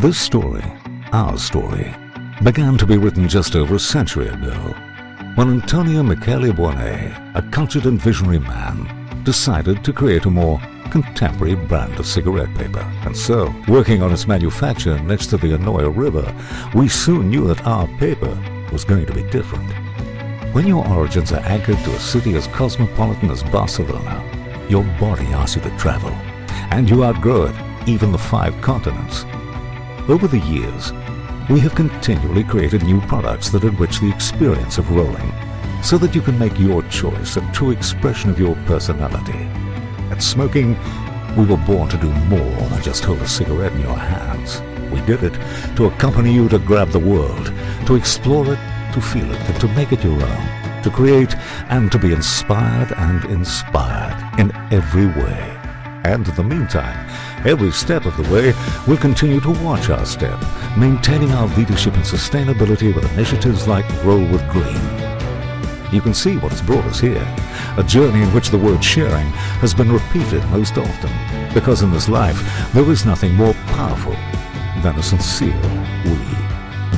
This story, our story, began to be written just over a century ago when Antonio Michele Buonet, a cultured and visionary man, decided to create a more contemporary brand of cigarette paper. And so, working on its manufacture next to the Anoia River, we soon knew that our paper was going to be different. When your origins are anchored to a city as cosmopolitan as Barcelona, your body asks you to travel, and you outgrow it, even the five continents. Over the years, we have continually created new products that enrich the experience of rolling, so that you can make your choice a true expression of your personality. At Smoking, we were born to do more than just hold a cigarette in your hands. We did it to accompany you to grab the world, to explore it, to feel it, and to make it your own, to create and to be inspired and inspired in every way. And in the meantime, every step of the way, we'll continue to watch our step, maintaining our leadership in sustainability with initiatives like Roll with Green. You can see what has brought us here, a journey in which the word sharing has been repeated most often, because in this life there is nothing more powerful than a sincere we.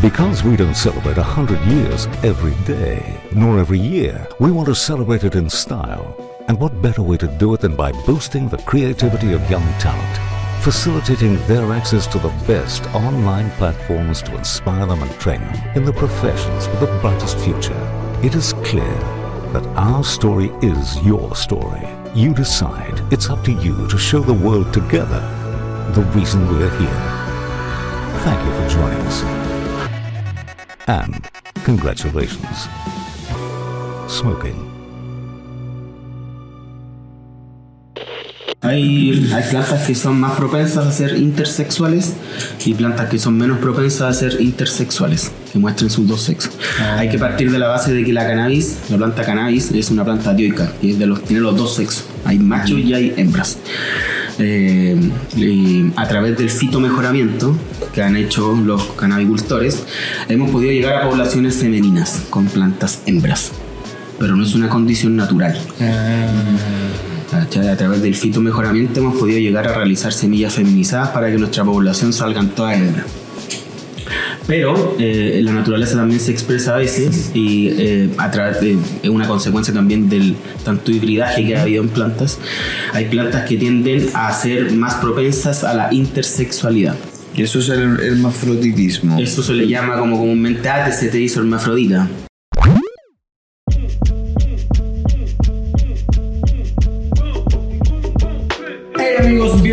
Because we don't celebrate a hundred years every day, nor every year, we want to celebrate it in style. And what better way to do it than by boosting the creativity of young talent, facilitating their access to the best online platforms to inspire them and train them in the professions with the brightest future. It is clear that our story is your story. You decide. It's up to you to show the world together the reason we're here. Thank you for joining us. And congratulations. Smoking. Hay, hay plantas que son más propensas a ser intersexuales y plantas que son menos propensas a ser intersexuales, que muestren sus dos sexos. Hay que partir de la base de que la cannabis, la planta cannabis, es una planta dioica, que es de los, tiene los dos sexos. Hay machos y hay hembras. Eh, y a través del fitomejoramiento que han hecho los cannabicultores, hemos podido llegar a poblaciones femeninas con plantas hembras. Pero no es una condición natural. ¿Cachai? A través del fitomejoramiento hemos podido llegar a realizar semillas feminizadas para que nuestra población salgan todas hembras. Pero eh, la naturaleza también se expresa a veces y eh, a través de es una consecuencia también del tanto hibridaje que ha habido en plantas. Hay plantas que tienden a ser más propensas a la intersexualidad. Y eso es el hermafroditismo. Eso se le llama como comúnmente, ah, te- se te hizo hermafrodita.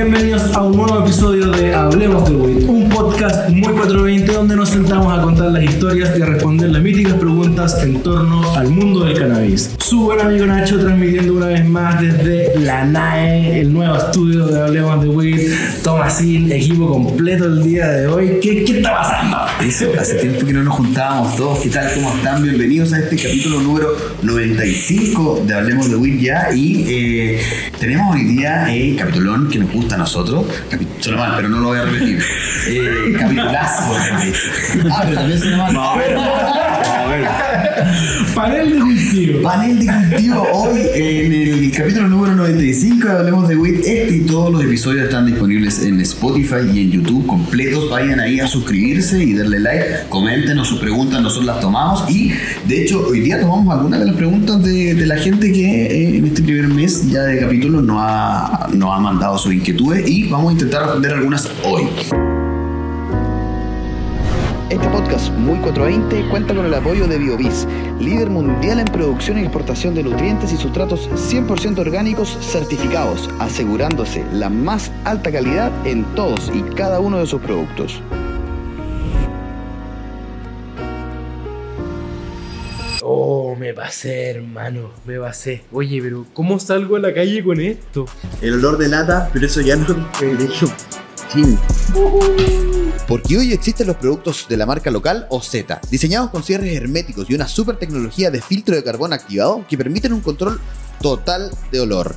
Bienvenidos a un nuevo episodio de Hablemos de Weed, un podcast muy 420 donde nos sentamos a contar las historias y a responder las míticas preguntas en torno al mundo del cannabis. Su buen amigo Nacho transmitiendo una vez más desde la NAE, el nuevo estudio de Hablemos de Weed, Tomasil, equipo completo el día de hoy. ¿Qué, qué está pasando? Hace tiempo que no nos juntábamos todos. ¿Qué tal? ¿Cómo están? Bienvenidos a este capítulo número 95 de Hablemos de Win ya. Y eh, tenemos hoy día el capitulón que nos gusta a nosotros. Capi- suena mal, pero no lo voy a repetir. Eh, capitulazo. Ah, pero también suena mal. Panel de cultivo. Panel de cultivo hoy en el capítulo número 95 de Hablemos de WIT. Este y todos los episodios están disponibles en Spotify y en YouTube completos. Vayan ahí a suscribirse y darle like. Coméntenos sus preguntas, nosotros las tomamos. Y de hecho, hoy día tomamos algunas de las preguntas de, de la gente que eh, en este primer mes ya de capítulo nos ha, nos ha mandado sus inquietudes y vamos a intentar responder algunas hoy. Este podcast Muy 420 cuenta con el apoyo de BioVis, líder mundial en producción y exportación de nutrientes y sustratos 100% orgánicos certificados, asegurándose la más alta calidad en todos y cada uno de sus productos. Oh, me pasé, hermano, me pasé. Oye, pero ¿cómo salgo a la calle con esto? El olor de lata, pero eso ya no de hecho, chin. Porque hoy existen los productos de la marca local OZ, diseñados con cierres herméticos y una super tecnología de filtro de carbón activado que permiten un control total de olor.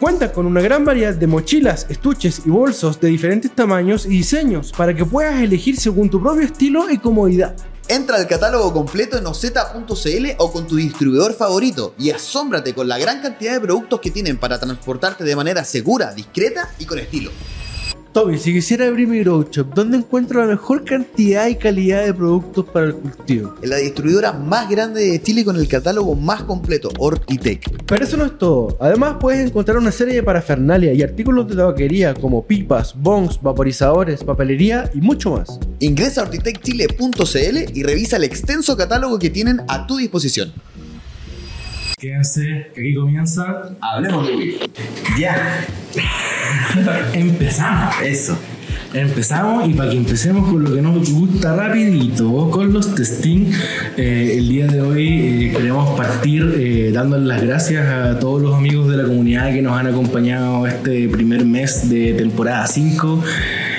Cuenta con una gran variedad de mochilas, estuches y bolsos de diferentes tamaños y diseños para que puedas elegir según tu propio estilo y comodidad. Entra al catálogo completo en oz.cl o con tu distribuidor favorito y asómbrate con la gran cantidad de productos que tienen para transportarte de manera segura, discreta y con estilo. Tommy, si quisiera abrir mi grow shop, ¿dónde encuentro la mejor cantidad y calidad de productos para el cultivo? En la distribuidora más grande de Chile con el catálogo más completo, Hortitec. Pero eso no es todo. Además puedes encontrar una serie de parafernalia y artículos de tabaquería como pipas, bongs, vaporizadores, papelería y mucho más. Ingresa a hortitecchile.cl y revisa el extenso catálogo que tienen a tu disposición. Quédense, que aquí comienza. Hablemos de Wii. Ya. Empezamos. Eso. Empezamos y para que empecemos con lo que nos gusta rapidito, con los testing, eh, el día de hoy eh, queremos partir eh, dándoles las gracias a todos los amigos de la comunidad que nos han acompañado este primer mes de temporada 5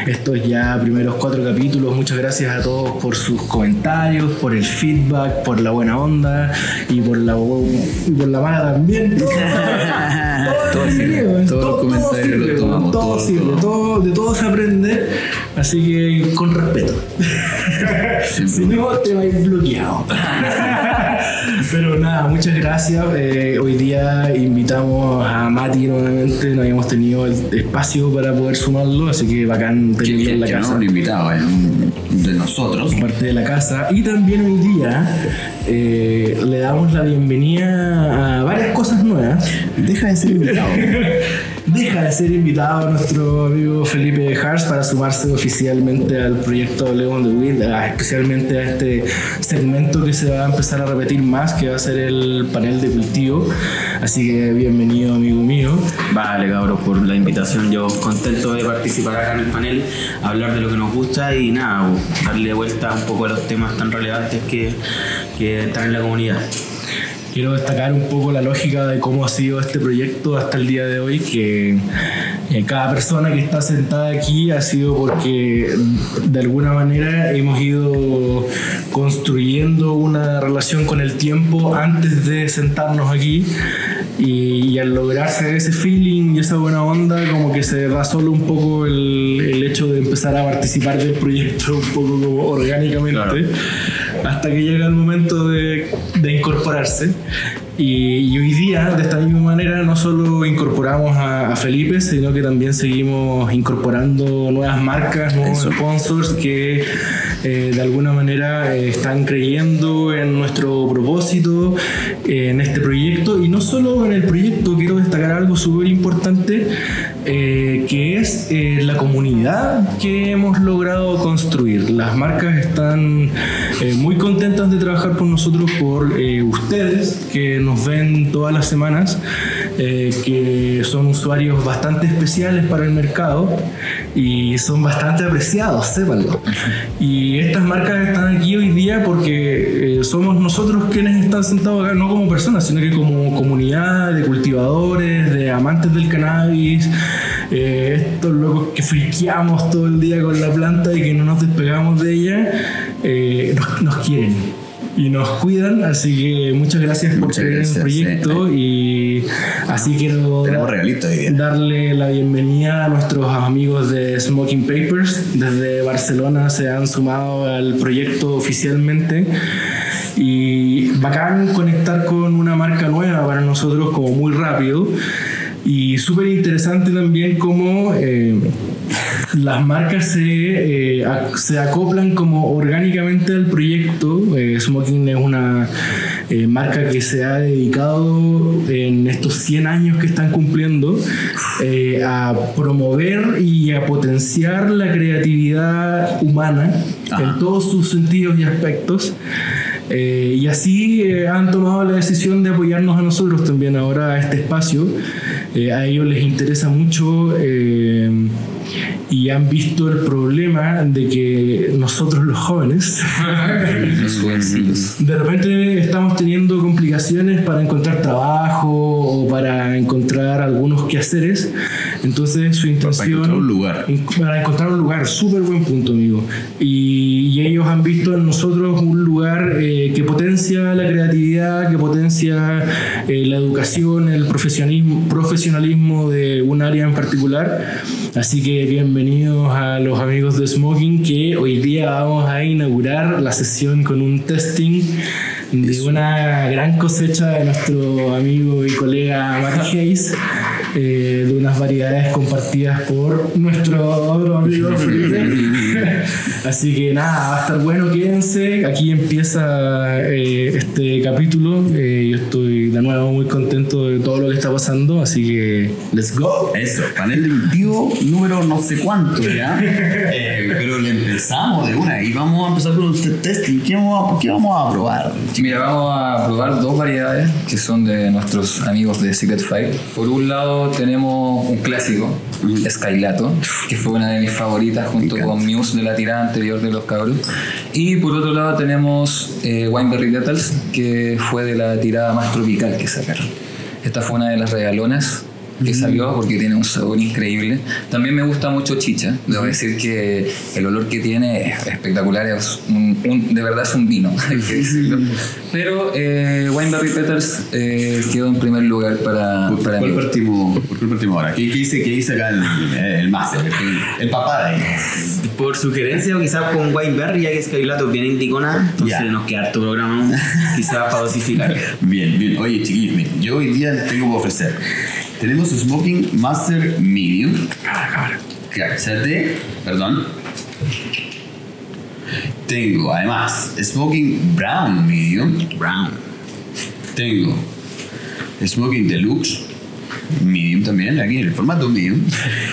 estos ya primeros cuatro capítulos. Muchas gracias a todos por sus comentarios, por el feedback, por la buena onda y por la, y por la mala también. Todo sirve, tomamos, todo, todo, sirve, todo. todo- de todo se aprende, así que con respeto. si no, te va a ir bloqueado. Pero nada, muchas gracias. Eh, hoy día invitamos a Mati nuevamente, no habíamos tenido el espacio para poder sumarlo, así que bacán tenerlo en la que no casa. es un invitado, un de nosotros. parte de la casa. Y también hoy día eh, le damos la bienvenida a varias cosas nuevas. Deja de ser invitado. Deja de ser invitado nuestro amigo Felipe Hars para sumarse oficialmente al proyecto León de Wind, ah, especialmente a este segmento que se va a empezar a repetir más, que va a ser el panel de cultivo. Así que bienvenido, amigo mío. Vale, cabros, por la invitación. Yo contento de participar acá en el panel, hablar de lo que nos gusta y nada, darle vuelta un poco a los temas tan relevantes que, que están en la comunidad. Quiero destacar un poco la lógica de cómo ha sido este proyecto hasta el día de hoy, que eh, cada persona que está sentada aquí ha sido porque mm, de alguna manera hemos ido construyendo una relación con el tiempo antes de sentarnos aquí y, y al lograrse ese feeling y esa buena onda como que se da solo un poco el, el hecho de empezar a participar del proyecto un poco como orgánicamente hasta que llega el momento de, de incorporarse. Y, y hoy día, de esta misma manera, no solo incorporamos a, a Felipe, sino que también seguimos incorporando nuevas marcas, nuevos sponsors que eh, de alguna manera eh, están creyendo en nuestro propósito, eh, en este proyecto. Y no solo en el proyecto, quiero destacar algo súper importante, eh, que es eh, la comunidad que hemos logrado construir. Las marcas están eh, muy contentas de trabajar con nosotros por eh, ustedes que nos ven todas las semanas, eh, que son usuarios bastante especiales para el mercado y son bastante apreciados, sépanlo. Y estas marcas están aquí hoy día porque eh, somos nosotros quienes están sentados acá, no como personas, sino que como comunidad de cultivadores, de amantes del cannabis, eh, estos locos que friqueamos todo el día con la planta y que no nos despegamos de ella, eh, nos, nos quieren y nos cuidan, así que muchas gracias por Muchas creer en el proyecto y así quiero darle la bienvenida a nuestros amigos de Smoking Papers. Desde Barcelona se han sumado al proyecto oficialmente. Y bacán conectar con una marca nueva para nosotros como muy rápido. Y súper interesante también cómo eh, las marcas se, eh, se acoplan como orgánicamente al proyecto. Eh, Smoking es una eh, marca que se ha dedicado en estos 100 años que están cumpliendo eh, a promover y a potenciar la creatividad humana en todos sus sentidos y aspectos. Eh, y así eh, han tomado la decisión de apoyarnos a nosotros también ahora a este espacio. Eh, a ellos les interesa mucho eh, y han visto el problema de que nosotros los jóvenes de repente estamos teniendo complicaciones para encontrar trabajo o para encontrar algunos quehaceres. Entonces su intención... encontrar un lugar. Para encontrar un lugar, súper buen punto, amigo. Y, y ellos han visto en nosotros un lugar eh, que potencia la creatividad, que potencia eh, la educación, el profesionalismo, profesionalismo de un área en particular. Así que bienvenidos a los amigos de Smoking, que hoy día vamos a inaugurar la sesión con un testing de una gran cosecha de nuestro amigo y colega Mark Hayes. Eh, de unas variedades compartidas por nuestro otro amigo Felipe. Así que nada, va a estar bueno, quédense. Aquí empieza eh, este capítulo. Eh, yo estoy de nuevo muy contento de todo lo que está pasando, así que let's go. Eso, panel de cultivo número no sé cuánto, ¿ya? Eh, pero le empezamos de una y vamos a empezar con el testing. ¿Qué vamos a, qué vamos a probar? Mira, vamos a probar dos variedades que son de nuestros amigos de Secret Fight. Por un lado tenemos un clásico, Skylato, que fue una de mis favoritas junto con Muse de la tirada anterior de los cabros. Y por otro lado tenemos eh, Wineberry Details, que fue de la tirada más tropical que sacaron. Esta fue una de las regalonas que salió porque tiene un sabor increíble. También me gusta mucho chicha. Debo decir que el olor que tiene es espectacular. Es un- un- de verdad es un vino, hay que decirlo. Pero eh, Wineberry Peters eh, quedó en primer lugar para, ¿Por para cuál mí. partimos, ¿Por cuál partimos ahora? ¿Qué, qué dice, qué dice acá el, el máster? El, el papá de ahí. Por sugerencia, o quizás con Wineberry, ya que es bien indicona, entonces Ya. nos queda harto programa quizás para dosificar. Bien, bien. Oye, chiquillos, yo hoy día tengo que ofrecer. Tenemos Smoking Master Medium. Cállate, perdón. Tengo además Smoking Brown Medium. Brown. Tengo Smoking Deluxe Medium también, aquí en el formato medium.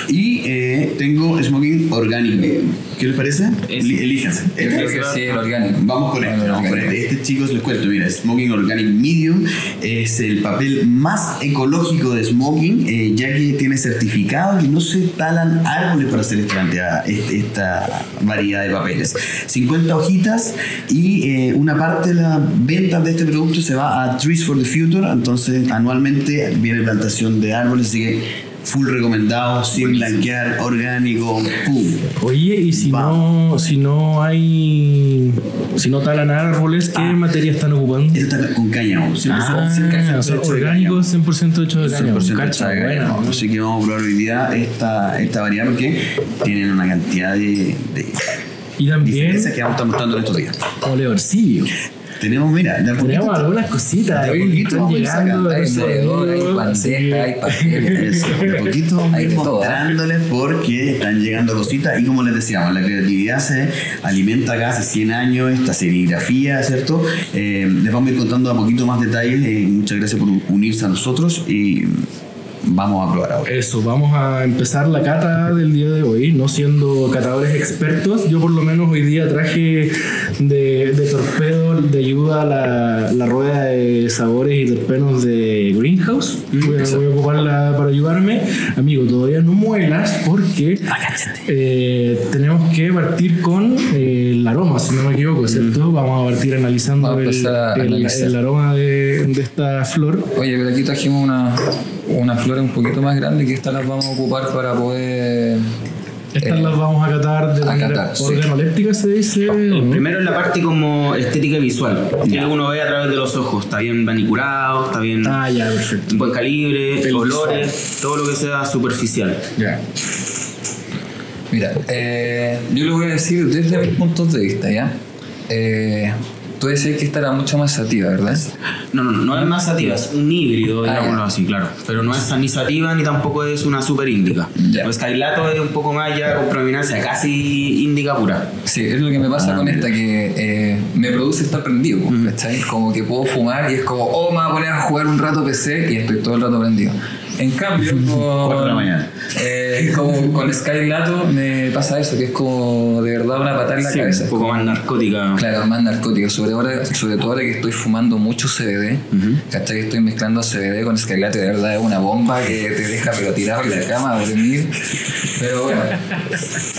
Y eh, tengo Smoking Organic Medium. ¿Qué les parece? Es- Eli- Elíjanse. Yo creo que sí, el orgánico. Vamos con El este, vamos con orgánico. este. Este, chicos, les cuento, mira, Smoking Organic Medium es el papel más ecológico de smoking, eh, ya que tiene certificado que no se talan árboles para hacer esta, este- esta variedad de papeles. 50 hojitas y eh, una parte de la venta de este producto se va a Trees for the Future, entonces anualmente viene plantación de árboles, así que full recomendado, sin blanquear, orgánico, pum. Oye, y si no, si no hay, si no talan árboles, ¿qué Ah. materia están ocupando? Esto está con cáñamo, siempre Ah, son- siempre o sea, orgánicos 100% hecho de cáñamo. 100% Cacha, hecha de cáñamo. bueno. Así que vamos a probar hoy día esta, esta variedad porque tienen una cantidad de, de Y también diferencias que vamos a estar mostrando en estos días. oleorcillo. Tenemos, mira, de a Tenemos poquito- algunas cositas De poquito vamos a ir llegando. sacando, Hay eso, medidor, hay bandeja, hay papel. Eso, de poquito vamos a ir mostrándoles porque están llegando cositas y como les decíamos, la creatividad se alimenta acá hace 100 años, esta serigrafía, ¿cierto? Eh, les vamos a ir contando a poquito más detalles. eh, muchas gracias por unirse a nosotros y vamos a probar ahora. Eso, vamos a empezar la cata del día de hoy, no siendo catadores expertos. Yo por lo menos hoy día traje de, de torpedo de ayuda la, la rueda de sabores y terpenos de Greenhouse. Voy a, voy a ocuparla para ayudarme. Amigo, todavía no muelas porque eh, tenemos que partir con eh, el aroma, si no me equivoco, ¿cierto? Vamos a partir analizando a el aroma de, de esta flor. Oye, pero aquí trajimos una, una flor un poquito más grande que estas las vamos a ocupar para poder... Estas eh, las vamos a catar de a manera catar, sí. organoléptica, se dice. primero es la parte como estética y visual, que uno ve a través de los ojos. Está bien manicurado, está bien Ah, ya, perfecto. buen calibre, El olores, todo lo que sea superficial. Ya. Mira, eh, yo lo voy a decir desde mis puntos de vista, ¿ya? Eh, tú decías que esta era mucho más sativa, ¿verdad? No, no, no, no es más sativa, es un híbrido, Ah, digámoslo ya. así, claro. Pero no es ni sativa ni tampoco es una super índica. Pues Skylato es un poco más ya con predominancia casi índica pura. Sí, es lo que me pasa con esta, que eh, me produce estar prendido, ¿cachai? Como que puedo fumar y es como, oh, me voy a poner a jugar un rato PC y estoy todo el rato prendido. En cambio, con, eh, como con Skylato me pasa eso, que es como de verdad una patada en la Sí, cabeza. un poco más narcótica. Claro, más narcótico. Sobre, ahora, sobre todo ahora que estoy fumando mucho CBD. ¿Cachai? Que estoy mezclando CBD con Skylato. De verdad es una bomba que te deja pero tirado en la cama a dormir. Pero bueno.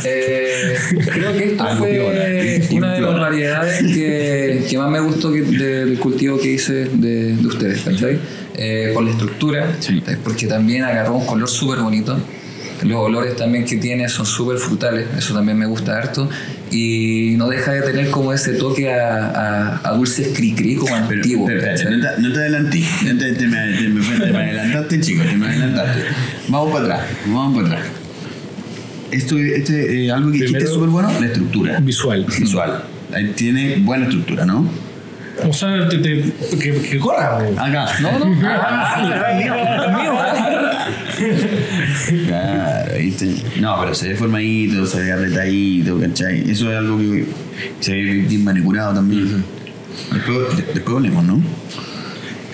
Eh, creo que esto Algo fue una de las variedades que, que más me gustó que- de- del cultivo que hice de, de ustedes. ¿Cachai? Eh, por la estructura. eh, Porque también agarró un color súper bonito. Los olores también que tiene son súper frutales, eso también me gusta harto. Y no deja de tener como ese toque a, a, a dulces cri-cri como Pero, antiguo. pero, ¿cachai? no, te, no te adelanté, no te, te me, te me- te me adelantaste, chico, te me adelantaste. Vamos para atrás, vamos para atrás. Esto, este, eh, algo que dijiste súper bueno, la estructura. Visual. Visual. Ahí tiene buena estructura, ¿no? O sea, te- te- que, que corra. güey. Acá. No, no. Ah, mío, mío. Claro, ¿viste? No, pero se ve formadito, se ve arretadito, ¿cachai? Eso es algo que se ve bien manicurado también. Después, de- después hablemos, ¿no?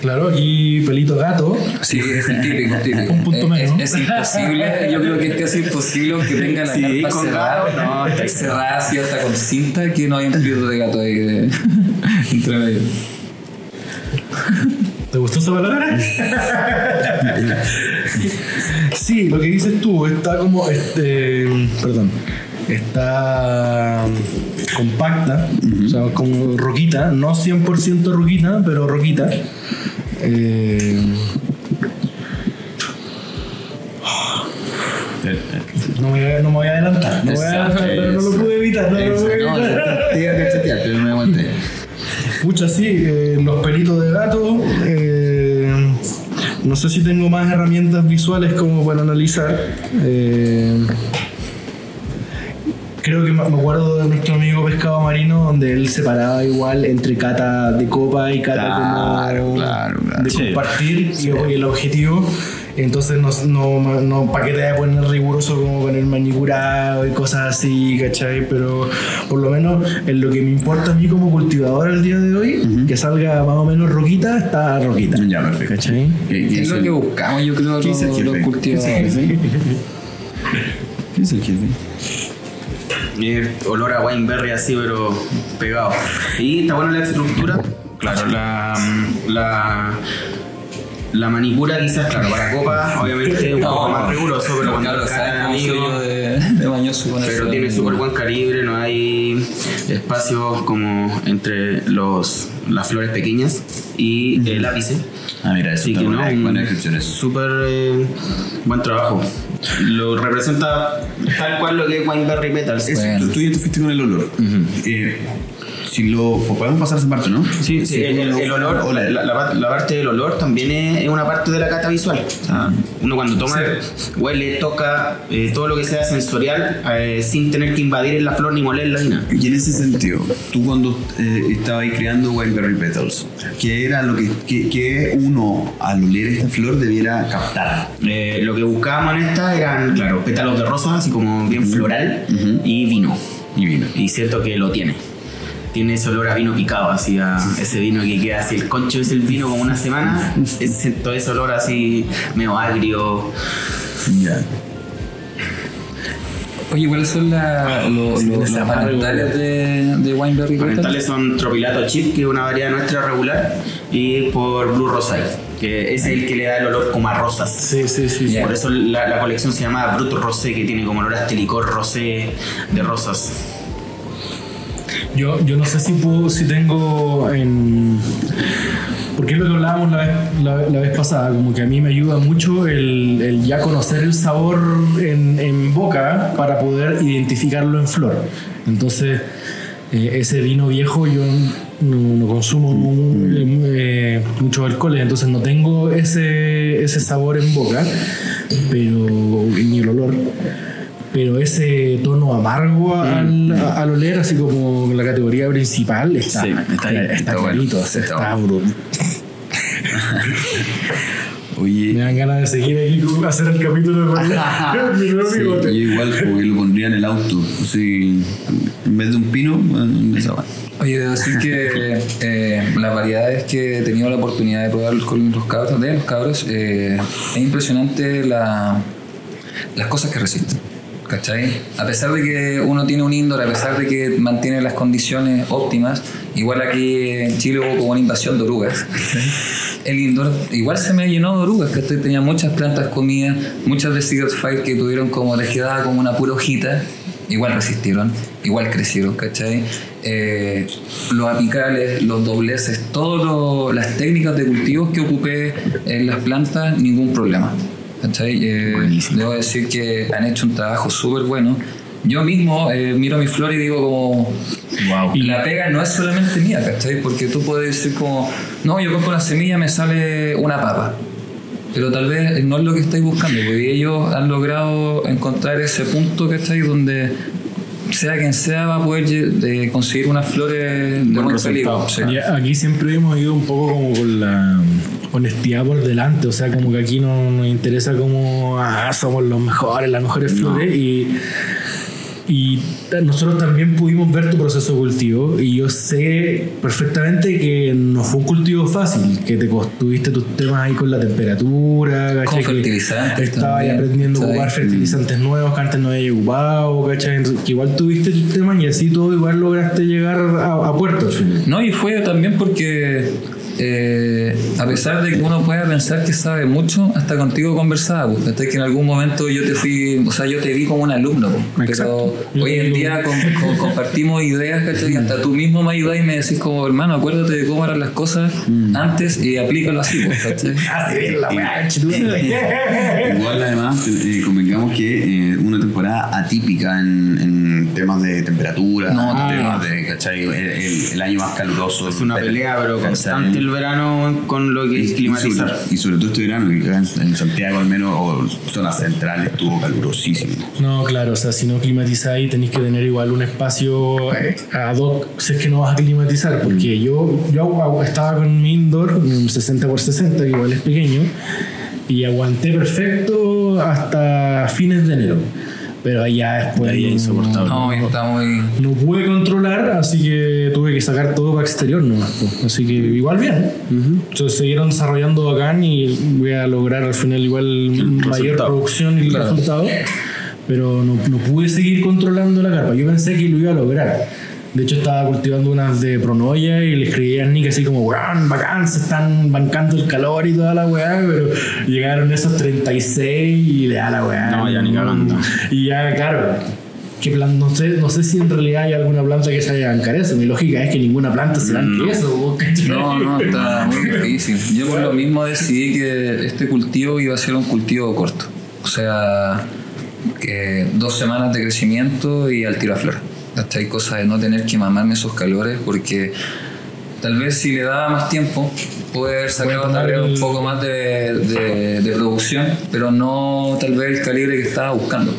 Claro, y pelito gato. Sí, es el típico, típico. Un punto es, menos. es imposible, yo creo que es casi imposible que tenga la Sí, carpa con cerrada, gato, no, está cerrada así hasta con cinta, que no hay un pelito de gato ahí de- entre medio. ¿Te gustó esa palabra? sí, lo que dices tú, está como, este, perdón, está compacta, o sea, como roquita, no 100% roquita, pero roquita. Eh, no, me, voy a- no me voy a adelantar, no voy a no lo pude evitar, no lo pude No, evitar. te iba a cachetear, pero no me aguanté. Pucha, sí, eh, los pelitos de gato. eh, no sé si tengo más herramientas visuales como para analizar. eh, creo que me acuerdo de nuestro amigo pescado marino, donde él separaba igual entre cata de copa y cata Claro, como claro, claro. de Sí. compartir y, y el objetivo. Entonces no, no, no para qué te voy a poner riguroso como poner manicurado y cosas así, ¿cachai? Pero por lo menos en lo que me importa a mí como cultivador al día de hoy, que salga más o menos roquita, está roquita. Ya, perfecto. ¿Cachai? ¿Qué- qué Es lo el- que buscamos, yo creo, ¿Qué los, el cultivadores. ¿Qué es el jefe? ¿Qué es el jefe? Olor a wineberry así, pero pegado. Y está buena la estructura. Claro, la, la, la manicura quizás, claro, para copa, obviamente es un poco más riguroso, pero cuando Claro, soy amigo, yo de, de mañoso con pero tiene súper buen calibre, no hay espacios como entre los, las flores pequeñas y el ápice. Ah, mira, eso Así que no, buena, un buena descripción súper eh, buen trabajo. Lo representa tal cual lo que es Wineberry Petals. Bueno. tú, tú ya te fuiste con el olor. Eh, si lo podemos pasar esa parte, ¿no? Sí, sí, el, el- el olor, Hola. la, la la parte del olor también es, una parte de la cata visual. O sea, uno cuando toma, huele, toca, eh, todo lo que sea sensorial, eh, sin tener que invadir la flor ni molerla ni nada. Y en ese sentido, tú cuando eh, estabas ahí creando Wineberry Petals, ¿qué era lo que, que, que uno al oler esta flor debiera captar? Eh, lo que buscábamos en esta eran, claro, pétalos de rosa, así como bien floral, y vino. Y vino. Y siento que lo tiene. Tiene ese olor a vino picado, así a ese vino que queda así. El concho es el vino como una semana. es- Siento ese olor así medio agrio. Ya. Oye, ¿cuáles son la- lo- los amargo. parentales de, de Wineberry? Los parentales son Tropilato Chip, que es una variedad nuestra regular, y por Blue Rosé, que es el que le da el olor como a rosas. Sí, sí, sí. Por eso la, la colección se llama Brut Rosé, que tiene como olor a este licor rosé de rosas. Yo, yo no sé si puedo, si tengo en. Porque lo que hablábamos la vez, la, vez pasada, como que a mí me ayuda mucho el, ya conocer el sabor en, boca para poder identificarlo en flor. Entonces, eh, ese vino viejo yo no, no consumo eh, muchos alcoholes, entonces no tengo ese, ese sabor en boca, pero ni el olor. Pero ese tono amargo al, al oler, así como la categoría principal, está, Sí, está, está ahí, está está bueno, clarito, está está, bueno. brutal. Me Oye, dan ganas de seguir aquí hacer el capítulo nuevo sí, yo igual porque lo pondría en el auto. Así, en vez de un pino, bueno, esa va. Oye, debo decir que eh, las variedades que he tenido la oportunidad de probar con los cabros, de los cabros, eh, es impresionante la- las cosas que resisten. ¿Cachai? A pesar de que uno tiene un indoor, a pesar de que mantiene las condiciones óptimas, igual aquí en Chile hubo como una invasión de orugas. El indoor igual se me llenó de orugas, que tenía muchas plantas comidas, muchas de Secret Fire que tuvieron como quedaba como una pura hojita, igual resistieron, igual crecieron, ¿cachai? Eh, los apicales, los dobleces, todas las técnicas de cultivos que ocupé en las plantas, ningún problema. ¿Cachai? Eh, debo decir que han hecho un trabajo súper bueno. Yo mismo eh, miro mi flor y digo como, wow. Y la pega no es solamente mía, ¿cachai? Porque tú puedes decir como, no, yo compro una semilla, me sale una papa. Pero tal vez no es lo que estáis buscando, porque ellos han logrado encontrar ese punto, ¿cachai? Donde sea quien sea, va a poder lle- conseguir unas flores de Buen peligro. Aquí siempre hemos ido un poco como con la honestidad por delante, o sea, como que aquí no nos interesa como, ah, somos los mejores, las mejores flores y... Y nosotros también pudimos ver tu proceso de cultivo y yo sé perfectamente que no fue un cultivo fácil, que te tuviste tus temas ahí con la temperatura, ¿cachai? Con fertilizantes también, aprendiendo a ocupar fertilizantes nuevos que antes no había ocupado, ¿cachai? Que igual tuviste tus temas y así todo igual lograste llegar a, a puerto al final. No, y fue también porque eh, a pesar de que uno pueda pensar que sabe mucho, hasta contigo conversaba, pues, hasta que en algún momento yo te fui, o sea, yo te vi como un alumno, pues, pero hoy en día com- compartimos ideas, ¿cachai? Y hasta tú mismo me ayudas y me decís como, hermano, acuérdate de cómo eran las cosas antes y aplícalo así, pues, ¿cachai? Así bien la weá, Igual además eh, convengamos que eh, una temporada atípica en, en temas de temperatura, No, en temas de, ¿cachai? El, el- el año más caluroso. Es una pelea, pero ¿cachai? constante el verano con lo que Y, es y climatizar. sobre, y sobre todo este verano, que en, en Santiago al menos, o zonas centrales, estuvo calurosísimo. No, claro, o sea, si no climatizáis tenéis que tener igual un espacio eh, ad hoc si es que no vas a climatizar, porque yo, yo agu- estaba con mi indoor, un 60 por 60, que igual es pequeño, y aguanté perfecto hasta fines de enero. Pero ahí ya después Ahí es no- insoportable. No, está muy... no pude controlar, así que tuve que sacar todo para exterior nomás. Así que igual bien. Entonces siguieron desarrollando bacán y voy a lograr al final igual mayor resultado. producción y Claro. resultado. Pero no, no pude seguir controlando la carpa. Yo pensé que lo iba a lograr. De hecho, estaba cultivando unas de pronoya y le escribí a Nick así como, weón, bacán, se están bancando el calor y toda la weá, pero llegaron esos 36 y le da la weá. No, ya ni cagando. Y ya, claro, ¿qué plan? No sé, no sé si en realidad hay alguna planta que se haya bancar eso. Mi lógica es que ninguna planta se banque eso. ¿vos cachai? No, no, está muy difícil. Yo por lo mismo decidí que este cultivo iba a ser un cultivo corto. O sea, que dos semanas de crecimiento y al tiro a flor. Hasta hay cosas de no tener que mamarme esos calores porque tal vez si le daba más tiempo puede haber sacado tomar tal vez el- un poco más de, de- de producción, pero no tal vez el calibre que estaba buscando.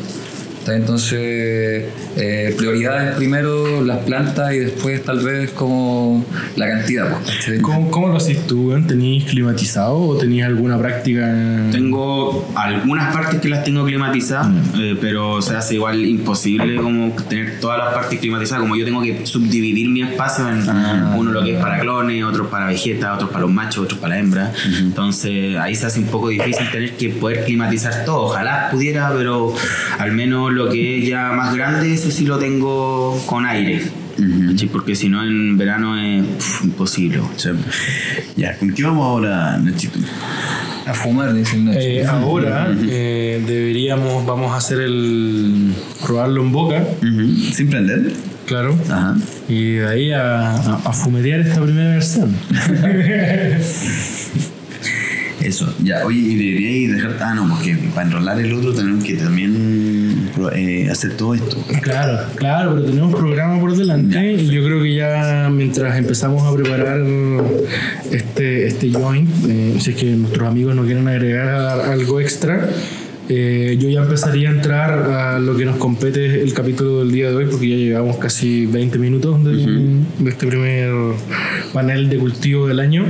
¿Está? Entonces, eh, prioridades primero las plantas y después tal vez como la cantidad. pues, ¿cachai? ¿Cómo, ¿Cómo lo haces tú? ¿Tenías climatizado o tenías alguna práctica? Tengo algunas partes que las tengo climatizadas, eh, pero se hace igual imposible como tener todas las partes climatizadas. Como yo tengo que subdividir mi espacio en uno lo que es para clones, otros para vegeta, otros para los machos, otros para la hembra. Entonces ahí se hace un poco difícil tener que poder climatizar todo. Ojalá pudiera, pero al menos lo que es ya más grande, eso sí lo tengo con aire. ¿cachai? Porque si no en verano es pf, imposible. O sea, ya, ¿con qué vamos ahora, Nachito? A fumar, dicen Nacho. Eh, ahora eh, deberíamos, vamos a hacer el probarlo en boca, Ujú, Sin prender. claro, Ajá. y de ahí a, a, a fumetear esta primera versión. Eso, ya, oye, y deberíais dejar. Ah, no, porque para enrolar el otro tenemos que también eh, hacer todo esto. Claro, claro, pero tenemos programa por delante y yo creo que ya mientras empezamos a preparar este, este joint, eh, si es que nuestros amigos no quieren agregar algo extra, eh, yo ya empezaría a entrar a lo que nos compete el capítulo del día de hoy porque ya llevamos casi 20 minutos de, de este primer panel de cultivo del año.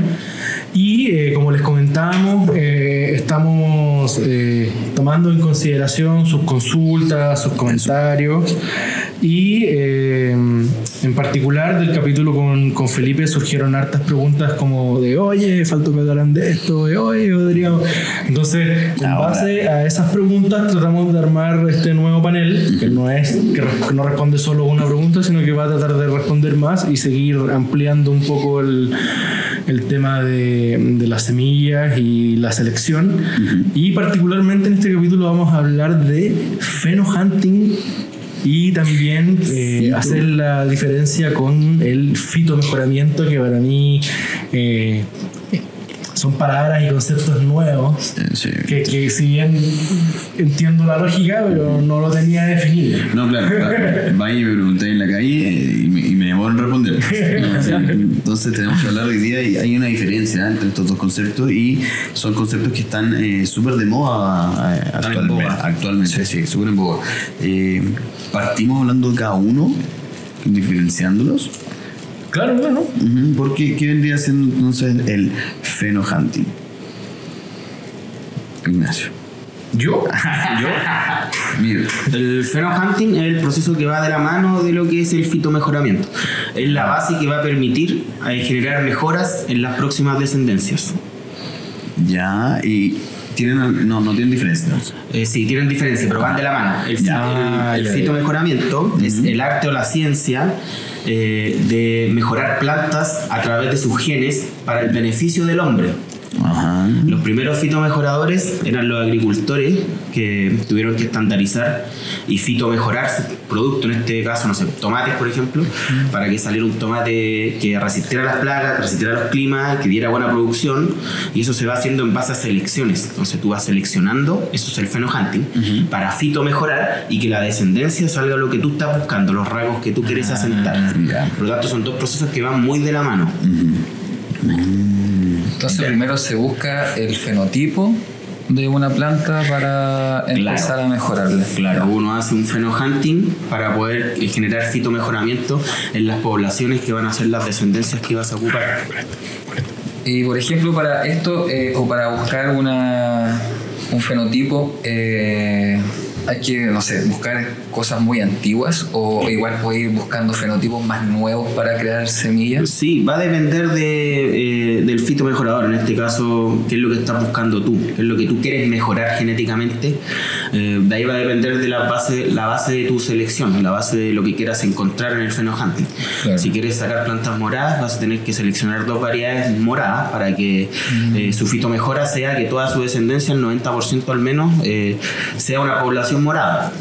Y eh, como les comentábamos, eh, estamos eh, tomando en consideración sus consultas, sus comentarios. Y eh, en particular del capítulo con, con Felipe surgieron hartas preguntas como de oye, faltó que hablaran de esto, de oye, podríamos... Entonces, en base a esas preguntas tratamos de armar este nuevo panel que no es que que no responde solo una pregunta, sino que va a tratar de responder más y seguir ampliando un poco el, el tema de, de las semillas y la selección. Y particularmente en este capítulo vamos a hablar de fenohunting y también eh, hacer la diferencia con el fitomejoramiento que para mí eh, son palabras y conceptos nuevos sí. que, que si bien entiendo la lógica pero no lo tenía definido No, claro, claro. Vaya y me pregunté en la calle eh, y, me, y me llamó en responder. No, sí. Entonces tenemos que hablar hoy día y hay una diferencia entre estos dos conceptos y son conceptos que están eh, súper de moda eh, actualmente. Actualmente, sí, súper en boga. Eh, partimos hablando de cada uno, diferenciándolos. Claro, claro. Porque ¿qué vendría siendo entonces el fenohunting? Ignacio. ¿Yo? Yo, Mira. el fenohunting es el proceso que va de la mano de lo que es el fitomejoramiento. Es la base que va a permitir eh, generar mejoras en las próximas descendencias. Ya, y tienen, no, no tienen diferencia. Eh, sí, tienen diferencia, pero van de la mano. El, Ya. el- el fitomejoramiento es el arte o la ciencia eh, de mejorar plantas a través de sus genes para el beneficio del hombre. Ajá. Los primeros fitomejoradores eran los agricultores que tuvieron que estandarizar y fitomejorar su producto, en este caso, no sé, tomates, por ejemplo, para que saliera un tomate que resistiera las plagas, que resistiera los climas, que diera buena producción. Y eso se va haciendo en base a selecciones. Entonces tú vas seleccionando, eso es el fenohunting, para fitomejorar y que la descendencia salga lo que tú estás buscando, los rasgos que tú quieres asentar. ya. Por lo tanto, son dos procesos que van muy de la mano. Entonces primero se busca el fenotipo de una planta para empezar a mejorarla. Claro, uno hace un fenohunting para poder eh, generar fitomejoramiento en las poblaciones que van a ser las descendencias que vas a ocupar. Y por ejemplo, para esto, eh, o para buscar una, un fenotipo, eh, hay que, no sé, buscar cosas muy antiguas o igual puede ir buscando fenotipos más nuevos para crear semillas. Sí, va a depender de, eh, del fitomejorador, en este caso, qué es lo que estás buscando tú, qué es lo que tú quieres mejorar genéticamente. Eh, de ahí va a depender de la base, la base de tu selección, la base de lo que quieras encontrar en el fenohunting. Claro. Si quieres sacar plantas moradas, vas a tener que seleccionar dos variedades moradas para que eh, su fitomejora sea que toda su descendencia, el 90% al menos, eh, sea una población morada.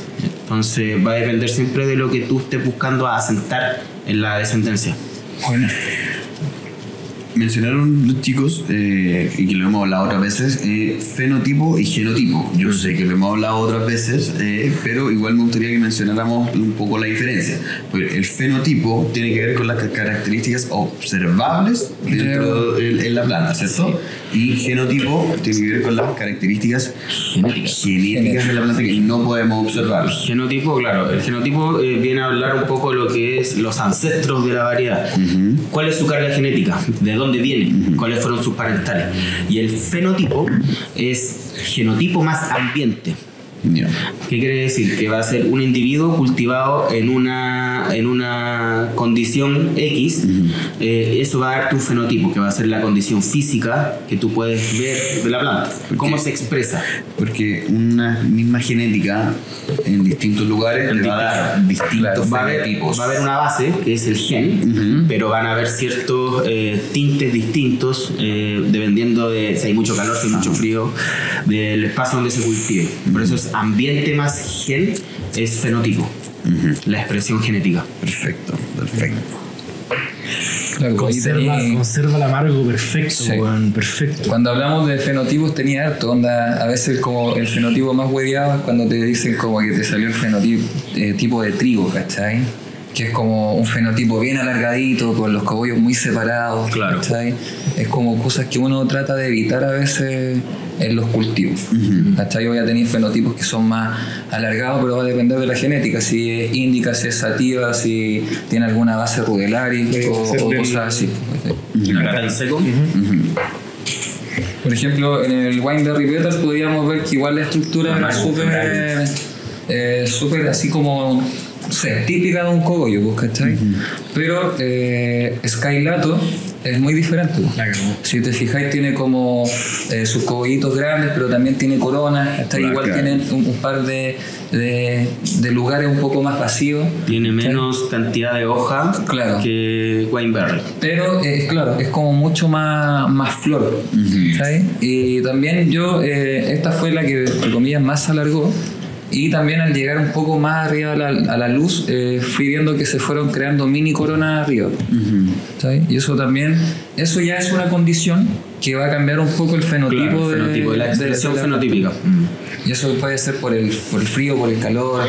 Entonces va a depender siempre de lo que tú estés buscando asentar en la descendencia. Mencionaron los chicos, eh, y que lo hemos hablado otras veces, eh, fenotipo y genotipo. Yo sé que lo hemos hablado otras veces, eh, pero igual me gustaría que mencionáramos un poco la diferencia. Pues el fenotipo tiene que ver con las características observables dentro de en la planta, ¿cierto? Y genotipo tiene que ver con las características Genéticas. genéticas de la planta que no podemos observar. Genotipo, claro, el genotipo eh, viene a hablar un poco de lo que es los ancestros de la variedad. ¿Cuál es su carga genética? ¿De dónde viene? ¿Cuáles fueron sus parentales? Y el fenotipo es genotipo más ambiente. ¿Qué quiere decir? Que va a ser un individuo cultivado en una, en una condición X. eh, eso va a darte un fenotipo, que va a ser la condición física que tú puedes ver de la planta. ¿Cómo se expresa? Porque una misma genética en distintos lugares te va a dar distintos va a, haber, fenotipos. va a haber una base, que es el gen, pero van a haber ciertos eh, tintes distintos, eh, dependiendo de si hay mucho calor, si hay mucho frío, del espacio donde se cultive. Por eso es ambiente más gen, es fenotipo, la expresión genética. Perfecto, perfecto. Claro, Conserva, el amargo perfecto, Sí. perfecto. Cuando hablamos de fenotipos tenía harto, onda, a veces como el fenotipo más hueveado es cuando te dicen como que te salió el fenotipo eh, tipo de trigo, ¿cachai? Que es como un fenotipo bien alargadito, con los cogollos muy separados, Claro. ¿cachai? Es como cosas que uno trata de evitar a veces en los cultivos, ¿cachai? Voy a tener fenotipos que son más alargados, pero va a depender de la genética, si es índica, si es sativa, si tiene alguna base rudelaris o, ser o del- cosas así. Acá está en seco. Por ejemplo, en el Wineberry Petals podríamos ver que igual la estructura era súper, eh, súper así como, no sé, típica de un cogollo, ¿cachai? Pero eh, Skylato es muy diferente. Si te fijáis, tiene como eh, sus cogollitos grandes, pero también tiene coronas, ¿cachai? Claro, Igual claro. tienen un, un par de, de, de lugares un poco más vacíos. Tiene menos cantidad de hoja Claro. que Wineberry. Pero eh, claro, es como mucho más, más flor. ¿sabes? Y también yo, eh, esta fue la que, entre comillas, más alargó. Y también al llegar un poco más arriba a la, a la luz, eh, fui viendo que se fueron creando mini coronas arriba. ¿sabes? Y eso también, eso ya es una condición que va a cambiar un poco el fenotipo, Claro, de, fenotipo, la de- expresión de la- fenotípica. Y eso puede ser por el, por el frío, por el calor,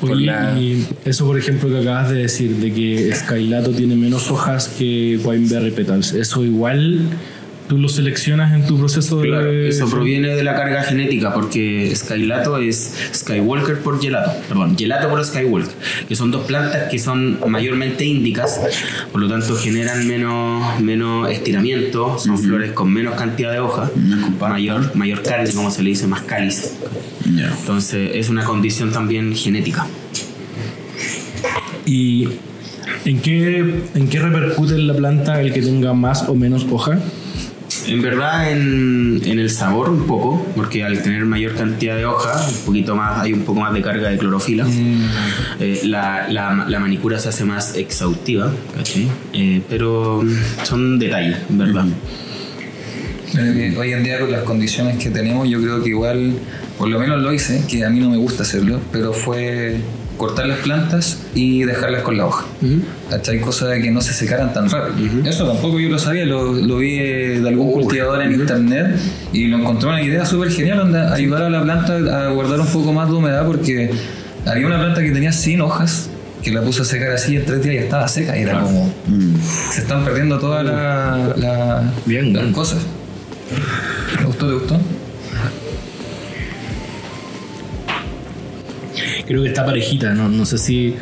por Oye, la... y eso por ejemplo que acabas de decir, de que Skylato tiene menos hojas que Wineberry Petals, ¿eso igual tú lo seleccionas en tu proceso Claro, de... eso proviene de la carga genética porque Skylato es Skywalker por Gelato, perdón, Gelato por Skywalker, que son dos plantas que son mayormente índicas, por lo tanto generan menos, menos estiramiento, son flores con menos cantidad de hojas, mayor, mayor carne, como se le dice, más cáliz. Entonces es una condición también genética. ¿Y en qué, en qué repercute en la planta el que tenga más o menos hoja? En verdad en, en el sabor un poco, porque al tener mayor cantidad de hojas, un poquito más, hay un poco más de carga de clorofila. Eh, la, la- la manicura se hace más exhaustiva, ¿cachai? Eh, pero mm, son detalles, en verdad. Pero que hoy en día con las condiciones que tenemos, yo creo que igual, por lo menos lo hice, que a mí no me gusta hacerlo, pero fue cortar las plantas y dejarlas con la hoja. ¿Cachai? Cosa de que no se secaran tan rápido. Eso tampoco yo lo sabía, lo, lo vi eh, de algún cultivador en internet y lo encontré una idea súper genial, donde ayudar a la planta a guardar un poco más de humedad porque había una planta que tenía sin hojas que la puse a secar así y en tres días ya estaba seca y era como se están perdiendo todas la- la- Bien, las cosas. ¿Te gustó? ¿Te gustó? Creo que está parejita, no, no sé si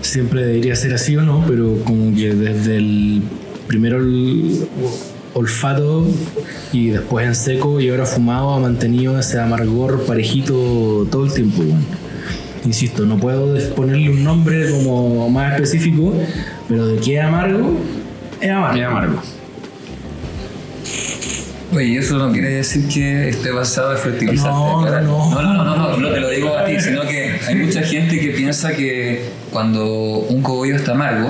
siempre debería ser así o no, pero como que desde el primero el olfato y después en seco y ahora fumado ha mantenido ese amargor parejito todo el tiempo. Insisto, no puedo ponerle un nombre como más específico, pero de qué es amargo. Es amargo. Oye, ¿y eso no quiere decir que esté basado en fertilizante. No, no. no, no, no, no, no te lo digo a ti, sino que hay mucha gente que piensa que cuando un cogollo está amargo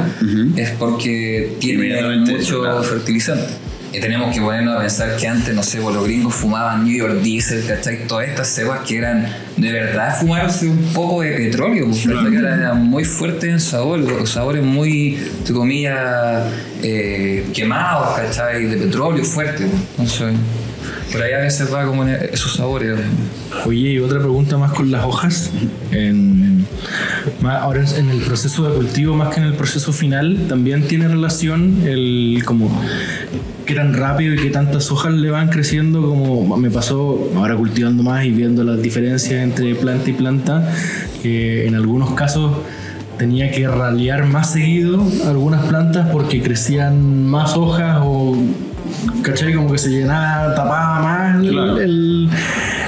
es porque tiene mucho claro. fertilizante. Y tenemos que ponernos a pensar que antes, no sé, pues, los gringos fumaban New York Diesel, ¿cachai? Todas estas cebas que eran de verdad fumarse un poco de petróleo, pues, ¿cachai? Que eran, muy fuertes en sabor, los sabores muy, entre comillas, eh, quemados, ¿cachai? De petróleo fuerte, pues. Entonces, por ahí a veces va como en esos sabores. Oye, y otra pregunta más con las hojas. En, más- ahora en el proceso de cultivo, más que en el proceso final, también tiene relación el como qué tan rápido y qué tantas hojas le van creciendo, como me pasó ahora cultivando más y viendo las diferencias entre planta y planta, que en algunos casos tenía que ralear más seguido algunas plantas porque crecían más hojas o ¿cachai? Como que se llenaba, tapaba más Claro. el,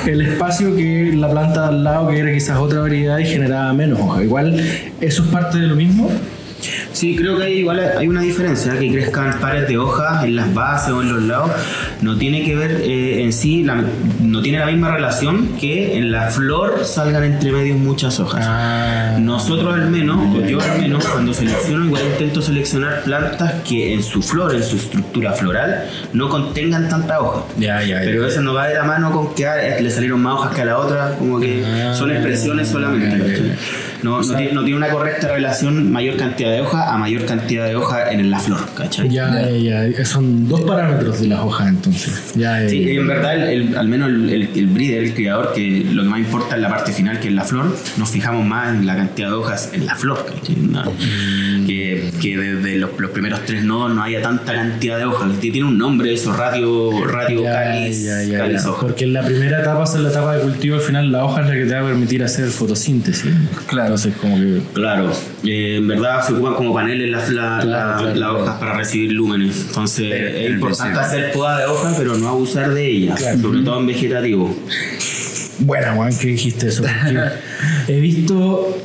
el espacio que la planta al lado, que era quizás otra variedad y generaba menos hoja. Igual, ¿eso es parte de lo mismo? Sí, creo que hay, igual hay una diferencia, que crezcan pares de hojas en las bases o en los lados, no tiene que ver eh, en sí, la- no tiene la misma relación que en la flor salgan entre medios muchas hojas. Ah. Nosotros al menos, o yo al menos, cuando selecciono, igual intento seleccionar plantas que en su flor, en su estructura floral, no contengan tanta hoja. Ya, ya, Pero eso no va de la mano con que ah, le salieron más hojas que a la otra, como que son expresiones solamente. No, no, tiene, no tiene una correcta relación mayor cantidad de hoja a mayor cantidad de hoja en la flor, ¿cachai? Ya, ya, ya. Son dos parámetros de las hojas entonces. Ya, Sí, eh, en verdad, el, el- al menos el, el, el breeder, el criador, que lo que más importa es la parte final, que es la flor, nos fijamos más en la cantidad de hojas en la flor, ¿cachai? No, que, que desde los, los primeros tres nodos no haya tanta cantidad de hojas. Tiene un nombre eso, radio, radio ya, cáliz, ya, ya, cáliz hoja. Porque en la primera etapa, es la etapa de cultivo, al final la hoja es la que te va a permitir hacer fotosíntesis. Claro. Entonces, como que. Claro, eh, en verdad se ocupan como paneles las la, Claro, la- claro, las claro. hojas para recibir lúmenes. Entonces es importante hacer poda de hoja, pero no abusar de ella, sobre todo en vegetativo. Bueno, Juan, que dijiste eso? He visto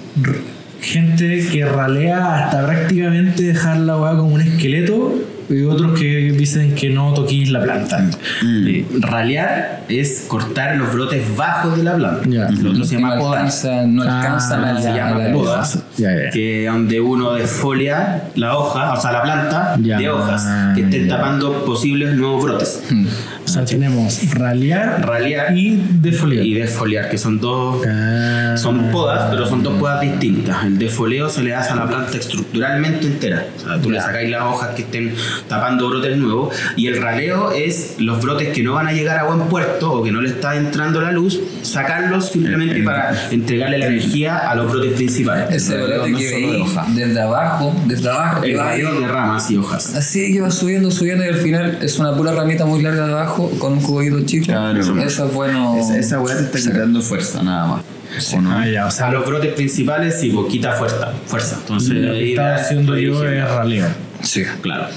gente que ralea hasta prácticamente dejar la hueá como un esqueleto y otros que dicen que no toquís la planta. Eh, ralear es cortar los brotes bajos de la planta. Ya. Lo otro se Que no llama podar. alcanzan, no Ah, alcanzan a la, se llama la poda. Ya, ya. que donde uno desfolia la hoja, o sea, la planta de hojas que estén ya. tapando posibles nuevos brotes. O sea, tenemos ralear, Ralear y defoliar. y desfoliar, que son dos Ah. son podas, pero son dos podas distintas. El defoleo se le hace a la planta estructuralmente entera. O sea, tú le sacáis las hojas que estén tapando brotes nuevos. Y el raleo es los brotes que no van a llegar a buen puerto o que no le está entrando la luz, sacarlos simplemente para entregarle la energía a los brotes principales. Ese brote no que de hoja. desde abajo, desde abajo, que El va raleo de ramas y hojas. Así que va subiendo, subiendo y al final es una pura ramita muy larga de abajo con un cubito chico. Claro. Eso es bueno. Esa, esa weá te está quitando fuerza, nada más. ¿O no? Ah, ya, o sea, los brotes principales sí, pues quita fuerza. fuerza. Entonces, lo que estaba haciendo yo es raleo. Sí. Claro.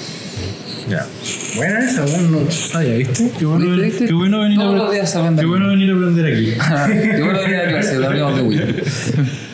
Ya. Buena esa, bueno, no sabía, ¿viste? Qué bueno, ¿Viste, viste? Qué bueno venir Todos a los días se aprende Qué bueno venir a aprender aquí. Qué bueno venir a clase, hablamos de Wii.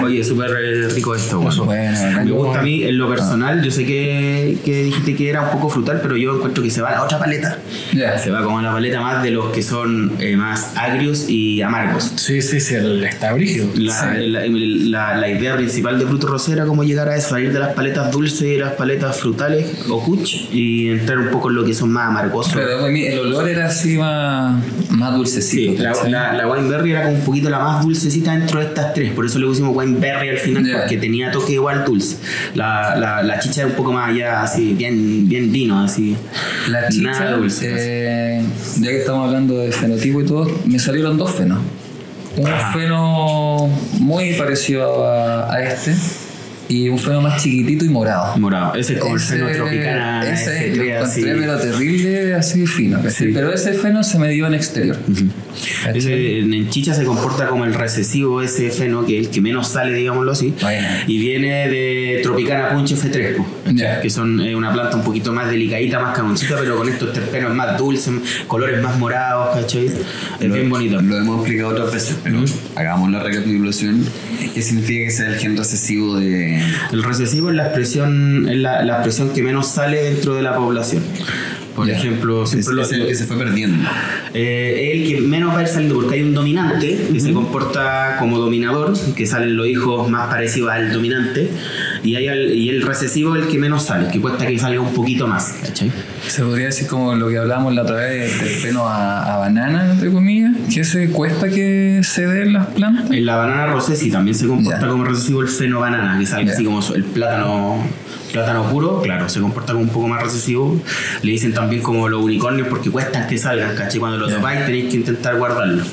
Oye, súper rico esto. Bueno, bueno. Me gusta a mí en lo personal. Yo sé que, que dijiste que era un poco frutal, pero yo encuentro que se va a la otra paleta. Ya. Se va como a la paleta más de los que son eh, más agrios y amargos. Sí, sí, sí, el- está brígido. La, la, la- la idea principal de Fruto Rosé era cómo llegar a eso, salir de las paletas dulces y las paletas frutales o kuch y entrar un poco en lo que son más amargosos. Pero el olor era así más, más dulcecito. Sí, la, la, la Wineberry era como un poquito la más dulcecita dentro de estas tres, por eso le pusimos Wineberry al final, Ya. porque tenía toque igual dulce. La, la, la chicha un poco más allá, así, bien, bien vino, así. La chicha, Nada dulce. eh, ya que estamos hablando de fenotipo y todo, me salieron dos fenos. Un feno muy parecido a, a este y un feno más chiquitito y morado. Morado, ese es como Ese- feno tropicana. Ese F3, lo encontré pero terrible, así fino. Sí. Pero ese feno se me dio en exterior. ¿cachai? Ese, en chicha se comporta como el recesivo ese feno, que es el que menos sale, digámoslo así. Bueno. Y viene de Tropicana Punch F3, po, Ya. que son eh, una planta un poquito más delicadita, más camoncita, pero con estos terpenos más dulces, colores más morados, ¿cachai? Es Lo- bien bonito. Lo hemos explicado otras veces, pero hagamos la recapitulación. ¿Qué significa que sea el gen recesivo de. El recesivo es la expresión, es la, la expresión que menos sale dentro de la población. Por Ya. ejemplo, Es, lo- es el que se fue perdiendo. Eh, el que menos va a ir saliendo porque hay un dominante que se comporta como dominador, que salen los hijos más parecidos al dominante, y, hay al- y el recesivo es el que menos sale, que cuesta que salga un poquito más. ¿cachai? Se podría decir como lo que hablábamos la otra vez del feno a, a banana, entre comillas, que se cuesta que se den las plantas. En la banana rosé sí también se comporta Ya. como recesivo el feno banana, que Ya. así como el plátano plátano puro, claro, se comporta como un poco más recesivo. Le dicen también como los unicornios porque cuestan que salgan, ¿cachai? Cuando lo topáis tenéis que intentar guardarlo.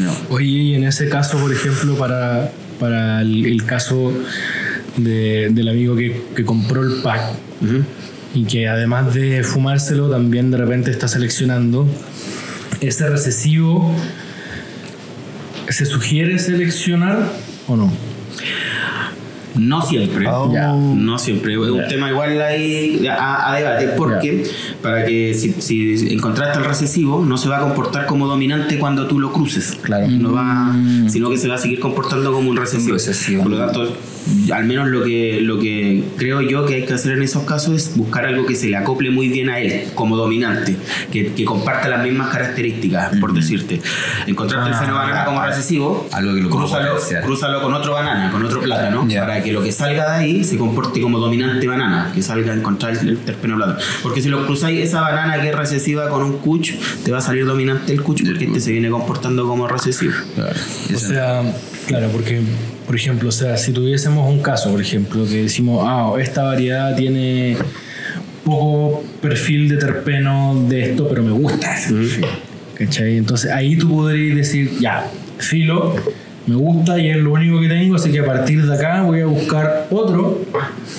No. Oye, y en ese caso, por ejemplo, para, para el, el caso de- del amigo que, que compró el pack y que además de fumárselo, también de repente está seleccionando ese recesivo, ¿se sugiere seleccionar o no? No siempre. Ya. No siempre. Es un tema igual ahí a, a debate porque para que si, si encontraste el recesivo no se va a comportar como dominante cuando tú lo cruces. Claro. No va, sino que se va a seguir comportando como un recesivo. Un recesivo. Por lo tanto, al menos lo que, lo que creo yo que hay que hacer en esos casos es buscar algo que se le acople muy bien a él como dominante, que, que comparta las mismas características, por decirte. Encontraste el feno banana como recesivo, Algo que lo crúzalo, crúzalo con otro banana, con otro plátano, Ya. para que lo que salga de ahí se comporte como dominante banana, que salga a encontrar el terpeno plátano. Porque si lo cruzáis esa banana que es recesiva con un cuch, te va a salir dominante el cuch porque este se viene comportando como recesivo. O sea, claro, porque, por ejemplo, o sea, si tuviésemos un caso, por ejemplo, que decimos, ah, esta variedad tiene poco perfil de terpeno de esto, pero me gusta ese perfil. ¿Cachai? Entonces ahí tú podrías decir, ya, filo, me gusta y es lo único que tengo, así que a partir de acá voy a buscar otro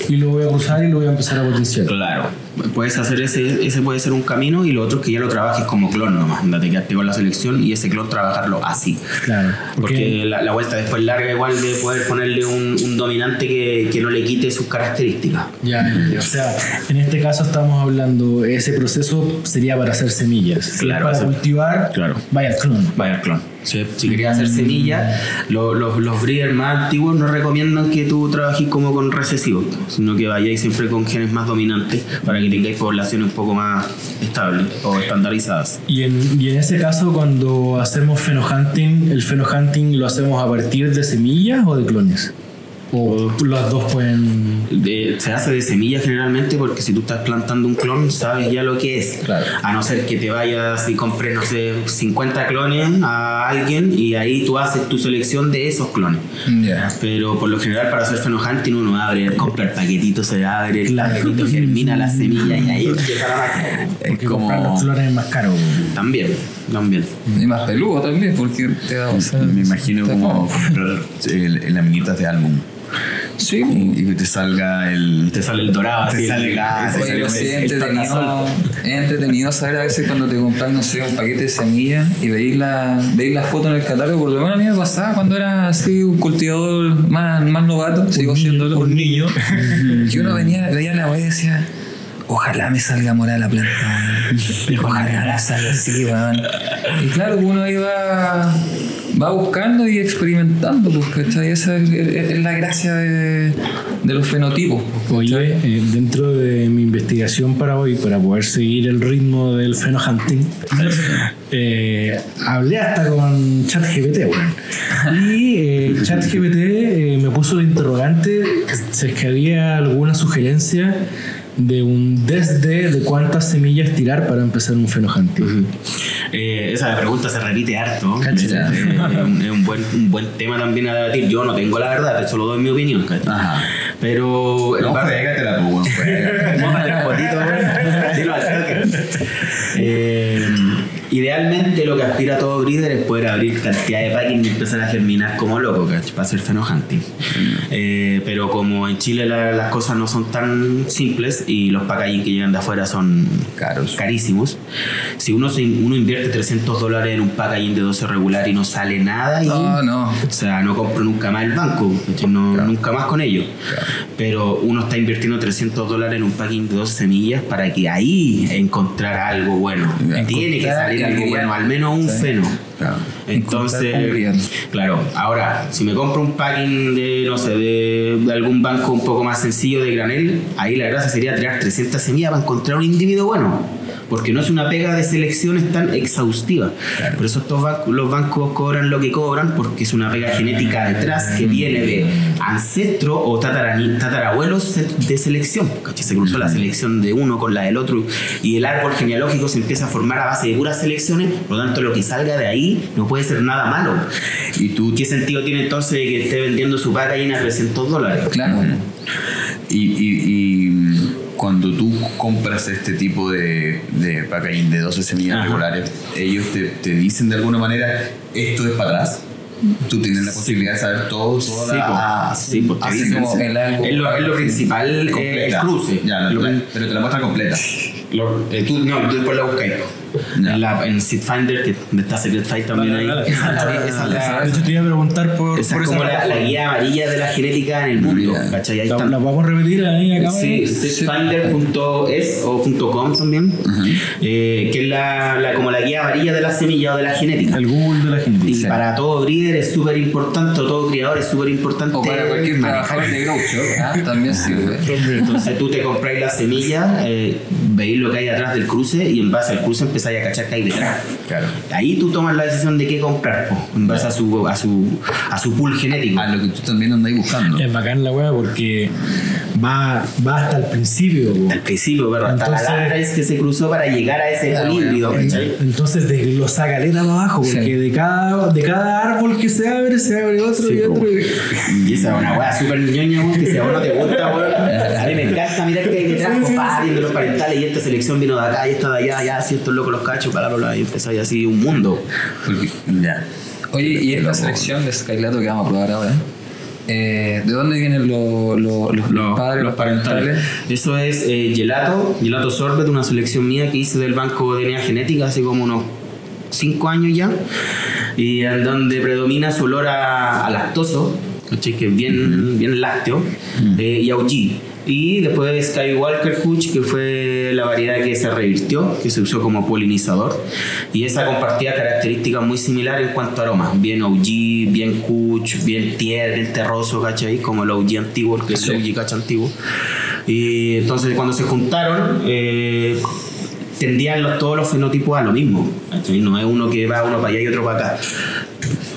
y lo voy a cruzar y lo voy a empezar a potenciar. Claro. Puedes hacer ese, ese puede ser un camino y lo otro es que ya lo trabajes como clon nomás. Andate quedarte con la selección y ese clon trabajarlo así. Claro. Porque la, la vuelta después larga igual de poder ponerle un, un dominante que, que no le quite sus características. Ya, o sea, en este caso estamos hablando, ese proceso sería para hacer semillas. Si Claro, para cultivar, claro. vaya al clon. Vaya el clon. Si, si querías hacer semilla, lo- los, los breeders más antiguos no recomiendan que tú trabajes como con recesivos, sino que vayáis siempre con genes más dominantes para que tengáis poblaciones un poco más estables o estandarizadas. Y en, y en ese caso, cuando hacemos fenohunting, ¿el fenohunting lo hacemos a partir de semillas o de clones? ¿O las dos pueden.? De- se hace de semilla generalmente porque si tú estás plantando un clon sabes ya lo que es. Claro. A no ser que te vayas y compres, no sé, 50 clones a alguien y ahí tú haces tu selección de esos clones. Pero por lo general para hacer fenohunting uno abre, compra el paquetito, se abre, el paquetito germina la semilla y ahí empieza la magia. Es Porque comprar los como. flores es más caro. También, también. Y más peludo también, porque te da. o sea, Me imagino como comprar el- el- laminitas de álbum. Sí, Y y que te salga el. Te sale el dorado Te así. sale el- gas, Oye, sí, es entretenido, saber a veces cuando te compras, no sé, un paquete de semillas y veis la, veis la foto en el catálogo. Por lo menos a mí me pasaba cuando era así un cultivador más, más novato, sigo siendo Un niño. que uno venía, veía la weá y decía, ojalá me salga morada la planta, weón. ojalá la salga así, weón. Y claro, uno ahí va, buscando y experimentando, pues, ¿cachai? Esa es, es- es la gracia de, de los fenotipos. Oye, eh, dentro de mi investigación para hoy, para poder seguir el ritmo del fenohunting, eh, hablé hasta con ChatGPT, weón. Y eh, ChatGPT eh, me puso de interrogante si es que había alguna sugerencia de un desde de cuántas semillas tirar para empezar un fenohunting. Eh, esa pregunta se repite harto. Eh, es un, es un buen, un buen tema también a debatir. Yo no tengo la verdad, solo doy mi opinión. Ajá. Pero No, weón. Mójate potito. Dilo al. Eh, idealmente lo que aspira todo breeder es poder abrir cantidad de packing y empezar a germinar como loco, ¿cachai? Para hacer fenohunting. Eh, pero como en Chile la- las cosas no son tan simples y los packaging que llegan de afuera son Caros. carísimos, si uno, se- uno invierte 300 dólares en un packaging de 12 regular y no sale nada, y, No, no. o sea, no compro nunca más el banco, no, nunca más con ellos. Pero uno está invirtiendo 300 dólares en un packing de 12 semillas para que ahí encontrar algo bueno. Tiene que salir algo bueno, al menos un Sí. feno. Claro. Entonces, claro, ahora, si me compro un packing de, no sé, de, de algún banco un poco más sencillo de granel, ahí la gracia sería tirar 300 semillas para encontrar un individuo bueno. Porque no es una pega de selecciones tan exhaustiva. Por eso estos bancos, los bancos cobran lo que cobran, porque es una pega genética detrás que viene de ancestro o tatarabuelos de selección. ¿cachai? Se cruzó la selección de uno con la del otro y el árbol genealógico se empieza a formar a base de puras selecciones. Por lo tanto, lo que salga de ahí no puede ser nada malo. ¿Y tú qué sentido tiene entonces de que esté vendiendo su paca a 300 dólares? Claro. Y, y- y, mm, cuando tú compras este tipo de, de packaging de 12 semillas Ajá. regulares, ellos te, te dicen de alguna manera, esto es para atrás. Tú tienes la posibilidad de saber todo, toda Sí, la... Sí, po, te así como el lo, es lo principal, eh, el completa. cruce. Ya, la- Lo- la- pero te la muestra completa. lo- eh, tú, no, tú después la buscas. En, la, en Seed Finder, que donde está Secret Fight también ahí. Esa, esa hecho, te iba a preguntar por, esa por es esa como la, la guía amarilla de la genética en el mundo. ¿Cachai? Ahí ¿La, están. la podemos repetir ahí acá? Sí, seedfinder.es o .com también, eh, que es la, la- como la guía amarilla de la semilla o de la genética. El Google de Y para todo breeder es súper importante, o todo criador es súper importante. O para cualquier trabajador de ah, también sirve. Entonces tú te compráis la semilla, eh, veis lo que hay atrás del cruce y en base al cruce empezáis a cachar que hay detrás. Claro. Ahí tú tomas la decisión de qué comprar, po, en base a su, a su, a su pool genético. A lo que tú también andas buscando. Es bacán la weá porque va, va hasta el principio. po. Al principio, pero hasta la Entonces- larga es que se cruzó para llegar a ese Ah, híbrido. ¿cachai? Entonces desglosa caleta para abajo, porque Sí. de, cada, de cada árbol que se abre, se abre otro Sí, y otro. Y esa es una weá súper ñoña, weón, que si a vos no te gusta, weón. A mí me encanta mirar que hay detrás, papá, viendo los parentales y esta selección vino de acá y esta de allá, ya, si estos locos los cachos, bla, bla, bla, y empezáis así un mundo. Ya. Oye, y esta selección de Skylato que vamos a probar ahora, eh, ¿de dónde vienen los, los, los, los padres, los parentales? Eso es eh, gelato, gelato sorbet, una selección mía que hice del banco de DNA genética hace como unos 5 años ya, y en donde predomina su olor a, a lactoso, que es bien, bien lácteo, eh, y a. Y después Skywalker Kuch, que fue la variedad que se revirtió, que se usó como polinizador. Y esa compartía características muy similares en cuanto a aromas. Bien OG, bien Kuch, bien tierra, bien terroso, ¿cachai? Como el OG antiguo, que es el OG cacha antiguo. Y entonces cuando se juntaron, eh, tendían los- todos los fenotipos a lo mismo. ¿cachai? No es uno que va uno para allá y otro para acá.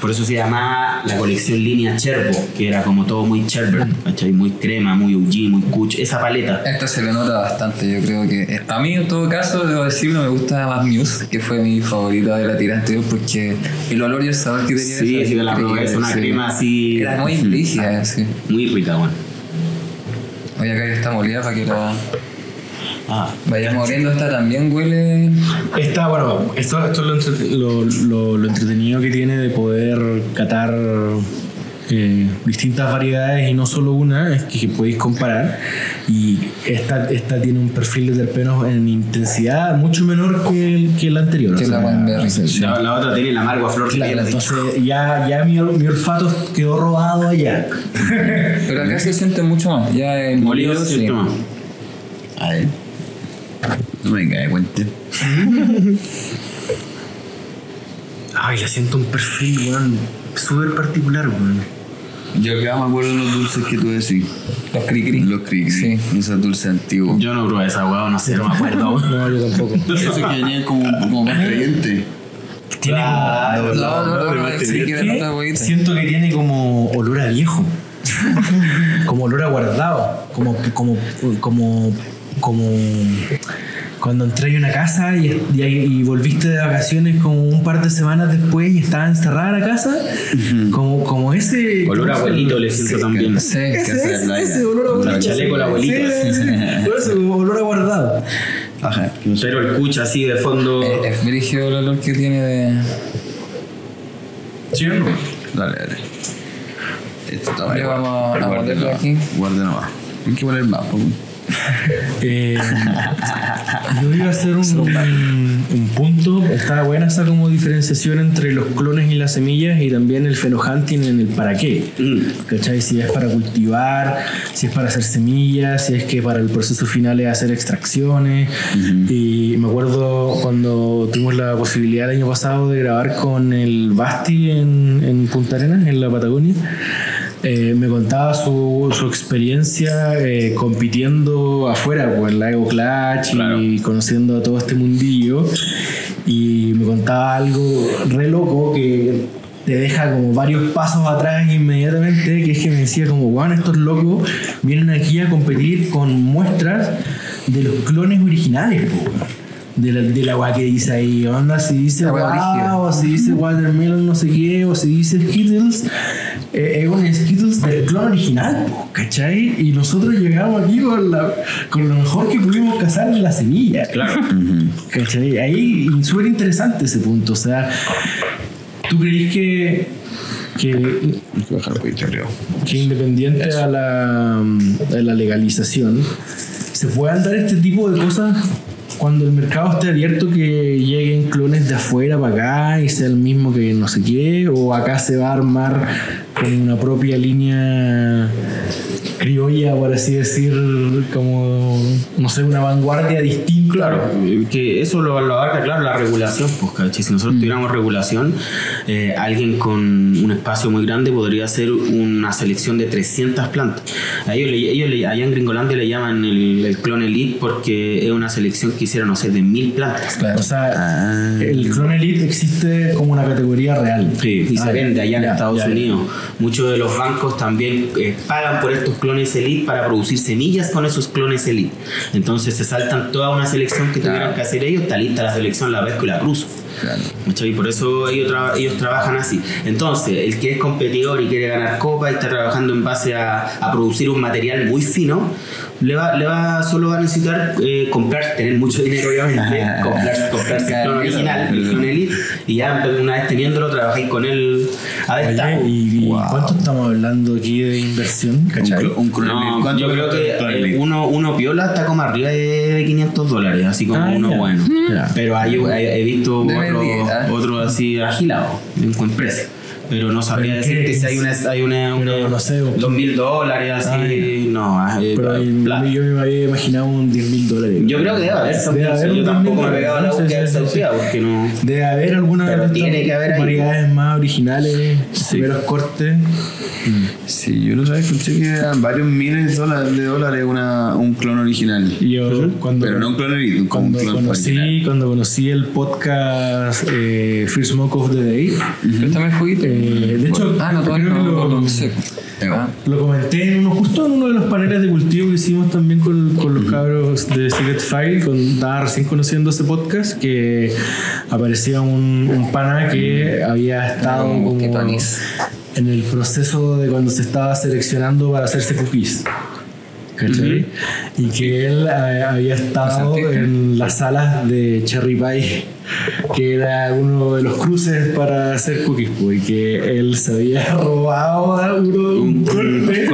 Por eso se llamaba la colección línea Cherbo, que era como todo muy Cherber, ¿cachai? Muy crema, muy UG, muy Kuch, esa paleta. Esta se le nota bastante, yo creo que a mí en todo caso, debo decirlo, me gusta más Muse, que fue mi favorita de la tira anterior, porque el olor y el sabor que tenía Sí, sí, la probé, es una sí. crema así. Era muy rígida, sí. Muy rica, bueno. Oye, acá está molida para que la Ah, vayamos oliendo. Esta también huele. Está, bueno, esto, esto es lo, entre- lo, lo- lo entretenido que tiene de poder catar eh, distintas variedades y no solo una, es que, podéis comparar. Y esta, esta tiene un perfil de terpenos en intensidad mucho menor que, el, que la anterior. Que o la sea, o sea, la, la otra tiene el amargo a flor Claro, entonces ya, ya mi, mi olfato quedó robado allá. Pero acá se siente mucho más. Ya en Molido, sí. ¿cierto? más? A ver. No me cae cuenta. Ay, le siento un perfil, weón, súper particular, weón. Yo acá me acuerdo de los dulces que tú decís. Los cri-cri. Los cri Sí. Esos dulces antiguos. Yo no probé esa hueá, no sé, no me acuerdo. No, yo tampoco. Esos que venían como, como más creyentes. Tiene Claro, No, no, no, no. Siento que tiene como olor a viejo. como olor a guardado. Como, como, como, como cuando entré a una casa y, y, y volviste de vacaciones como un par de semanas después y estaba encerrada la casa. como, como ese. Olor a abuelito le siento también. Sí, Ese, Casa de ese, playa. ese olor a abuelito. chaleco abuelito. Sí, sí, sí. Por eso, como olor a guardado. Ajá. no sé. Pero el cucha así de fondo. Eh, Es brígido el olor que tiene de. ¿Sí o no? Dale, dale. Esto está bien. vamos a Guarda ponerlo nomás. aquí. Guarda nomás. Hay que poner más. po. Eh, yo iba a hacer un, un punto. Está buena esa como diferenciación entre los clones y las semillas y también el fenohunting en el para qué. ¿Cachai? Si es para cultivar, si es para hacer semillas, si es que para el proceso final es hacer extracciones. Y me acuerdo cuando tuvimos la posibilidad el año pasado de grabar con el Basti en, en Punta Arenas, en la Patagonia. Eh, me contaba su, su experiencia eh, compitiendo afuera, pues, en la Evo Clutch y conociendo a todo este mundillo. Y me contaba algo re loco que te deja como varios pasos atrás inmediatamente, que es que me decía como, bueno, estos locos vienen aquí a competir con muestras de los clones originales, weón. De la, de la agua que dice ahí, onda, si dice wow, o si dice watermelon no sé qué, o si dice Skittles, eh, es un Skittles del clon original, ¿cachai? Y nosotros llegamos aquí con, la, con lo mejor que pudimos cazar en la semilla. Claro. ¿Cachai? Ahí súper interesante ese punto, o sea, ¿tú creís que... que que independiente a la, a la legalización, se puedan dar este tipo de cosas cuando el mercado esté abierto, que lleguen clones de afuera para acá y sea el mismo que no sé qué, o acá se va a armar con una propia línea criolla, por así decir, como, no sé, una vanguardia distinta. Claro, eh, que eso lo, lo abarca, claro, la regulación. Pues, ¿cachai? Si nosotros tuviéramos regulación, eh, alguien con un espacio muy grande podría hacer una selección de 300 plantas. A ellos, le- ellos le- allá en Gringolandia le llaman el, el clon elite porque es una selección que hicieron, no sé, de mil plantas. O sea, Ah. el clon elite existe como una categoría real. Sí, y Ah, se vende allá en Estados ya, ya. Unidos. Muchos de los bancos también eh, pagan por estos clones elite para producir semillas con esos clones elite. Entonces se saltan toda una selección que tuvieran que hacer ellos, está lista la selección, la pesco y la cruzo. Claro. ¿Cachai? Por eso ellos, traba- ellos trabajan así. Entonces, el que es competidor y quiere ganar copa y está trabajando en base a, a producir un material muy fino, le va, le va solo va a necesitar eh, comprar, tener mucho dinero obviamente, comprar, comprarse el clon original, el clon elite, y ya una vez teniéndolo, trabajáis con él a destajo. Oye, ¿y, y cuánto estamos hablando aquí de inversión? Un, ¿Cachai? clo- un clon elite. No, ¿Cuánto yo creo que eh, uno, uno piola está como arriba de 500 dólares, así como Ah, uno ya. bueno. Ya. Pero hay, hay- he visto otro, ¿ah? otro así agilado, en buen precio. Pero no sabría ¿Pero qué decirte si hay una, hay una, Pero una- no sé, dos mil dólares así, Ah, no, eh, Pero plata. yo me había imaginado un 10 mil dólares. Yo creo que debe haber, Debe también, haber yo un tampoco me he 10.000 pegado a la búsqueda sí. exhaustiva porque no... Debe haber alguna de tiene que haber variedades más originales, primeros cortes. Sí, yo lo sabía, escuché que eran varios miles de dólares, de dólares una, un clon original. Yo cuando, Pero no un clon un cuando clon conocí, original. cuando conocí el podcast eh, First Smoke of the Day, Préstame el juguito. Eh, de hecho, Ah, no, creo que lo- no sé. Ah, Lo comenté en uno, justo en uno de los paneles de cultivo que hicimos también con, con los cabros de Secret File, con, estaba recién conociendo ese podcast, que aparecía un, un pana que había estado como en el proceso de cuando se estaba seleccionando para hacerse cookies. ¿Cachai? Y que él eh, había estado en las salas de Cherry Pie, que era uno de los cruces para hacer cookies, pues, y que él se había robado a uno un corte.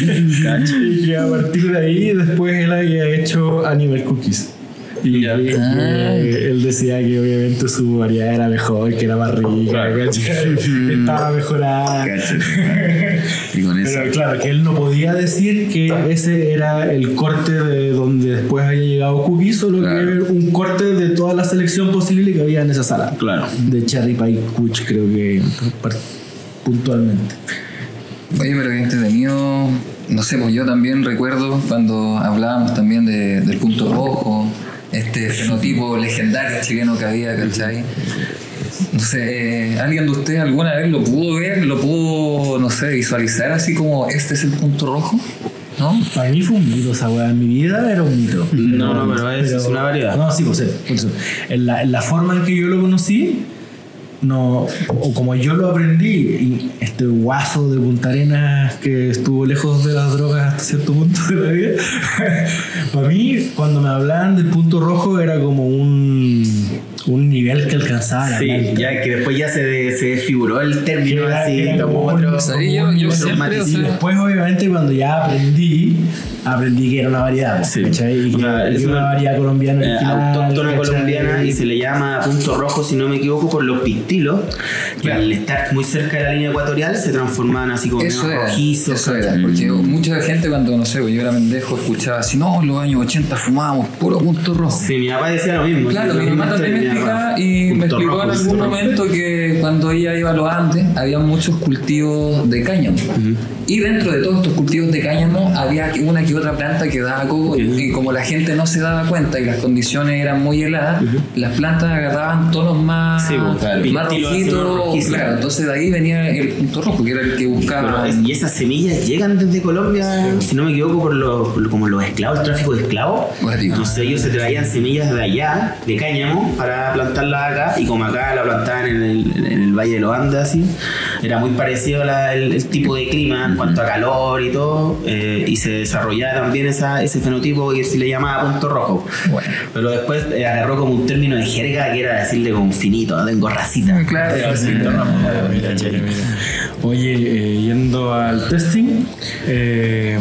y que a partir de ahí después él había hecho Animal Cookies. Y que él decía que obviamente su variedad era mejor, que era más rica, ¿cachai? estaba mejorada. Pero claro, que él no podía decir que ese era el corte de donde después había llegado Cookie, solo Claro. que era un corte de toda la selección posible que había en esa sala. Claro. De Cherry Pie Kuch, creo que puntualmente. Oye, pero que entretenido. No sé, pues yo también recuerdo cuando hablábamos también de- del punto rojo, este fenotipo legendario chileno que había, ¿cachai? No sé, eh, ¿alguien de ustedes alguna vez lo pudo ver? ¿Lo pudo, no sé, visualizar así como este es el punto rojo? ¿No? Para mí fue un mito esa weá. En mi vida era un mito. No, no, pero es- es una variedad. No, sí, pues sí. En la, en la forma en que yo lo conocí, no, o como yo lo aprendí, y este guaso de Punta Arenas que estuvo lejos de las drogas hasta cierto punto de la vida, para mí, cuando me hablaban del punto rojo, era como un, un nivel que alcanzaba la Sí, ya que después ya se, de- se desfiguró el Que término era- así, era como otro. como yo- yo siempre, o y sea- después, obviamente, cuando ya aprendí, aprendí que era una variedad. Sí. ¿cachai? Y O que, sea, y es que una una- variedad colombiana Eh, autóctona colombiana y se le llama punto rojo, si no me equivoco, por los pistilos, que al estar muy cerca de la línea ecuatorial se transforman así como Eso menos era, rojizos. eso era, porque mucha gente cuando, no sé, yo era pendejo, escuchaba así, no, en los años 80 fumábamos puro punto rojo. Sí, mi papá decía lo mismo. Claro, mi lo mamá mismo también y me explicó en algún momento que cuando ella iba a los Andes había muchos cultivos de cáñamo. Y dentro de todos estos cultivos de cáñamo había una que otra planta que daba coco y- y como la gente no se daba cuenta y las condiciones eran muy heladas, las plantas agarraban tonos más, Sí, pues, claro. más rojitos. Claro, entonces de ahí venía el punto rojo, que era el que buscaba. y esas semillas llegan desde Colombia, si no me equivoco, por los, como los esclavos, el tráfico de esclavos. Entonces ellos se traían semillas de allá, de cáñamo, para plantarlas acá. Y como acá la plantaban en el, en el Valle de los Andes, así, era muy parecido la- el, el tipo de clima en cuanto a calor y todo. eh, y se desarrollaba también esa, ese fenotipo que se le llamaba punto rojo. Bueno. Pero después eh, agarró como un término de jerga que era decirle como finito, no tengo racita. Claro, sí. Oye, eh, yendo al testing, eh,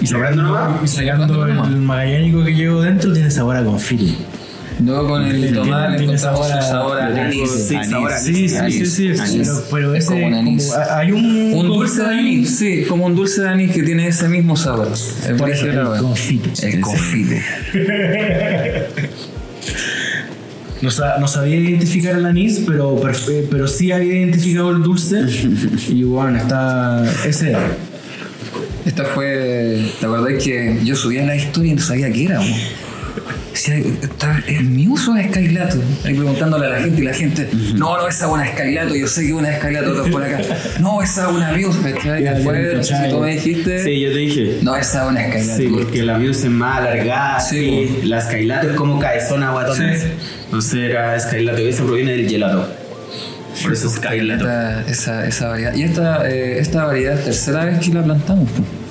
y ¿Sobrando nomás? y sacando el magallánico que llevo dentro, tiene sabor a confiti. No, con el tiene encontramos sabor a- sabor a anís. sí, Anís. sabor a Sí, sí, sí, Anís. sí, pero, pero Es como un anís. como- hay un, Un dulce de anís, sí, como un dulce de anís que tiene ese mismo sabor. El Por eso, el confite. El confite. No, sa- no sabía identificar el anís, pero, sí había identificado el dulce. y bueno, está. Ese. Esta fue. ¿Te acordás que yo subía la historia y no sabía qué era? "Está- ¿Es mi uso es Skylato? Ahí preguntándole a la gente y la gente, no, no, esa es una Skylato, yo sé que es una Skylato, otros por acá. No, esa es una Muse, ¿cachai? Y Ya, después, ya, no sé si tú me dijiste, Sí, yo te dije. no, esa es una Skylato. Sí, porque la Muse es más alargada, Sí, sí, la Skylato es como caezona guatona. Sí. Entonces era Skylato, eso proviene del gelato. Por eso es Skylato. Esa, esa variedad. Y esta, eh, esta variedad es tercera vez que la plantamos.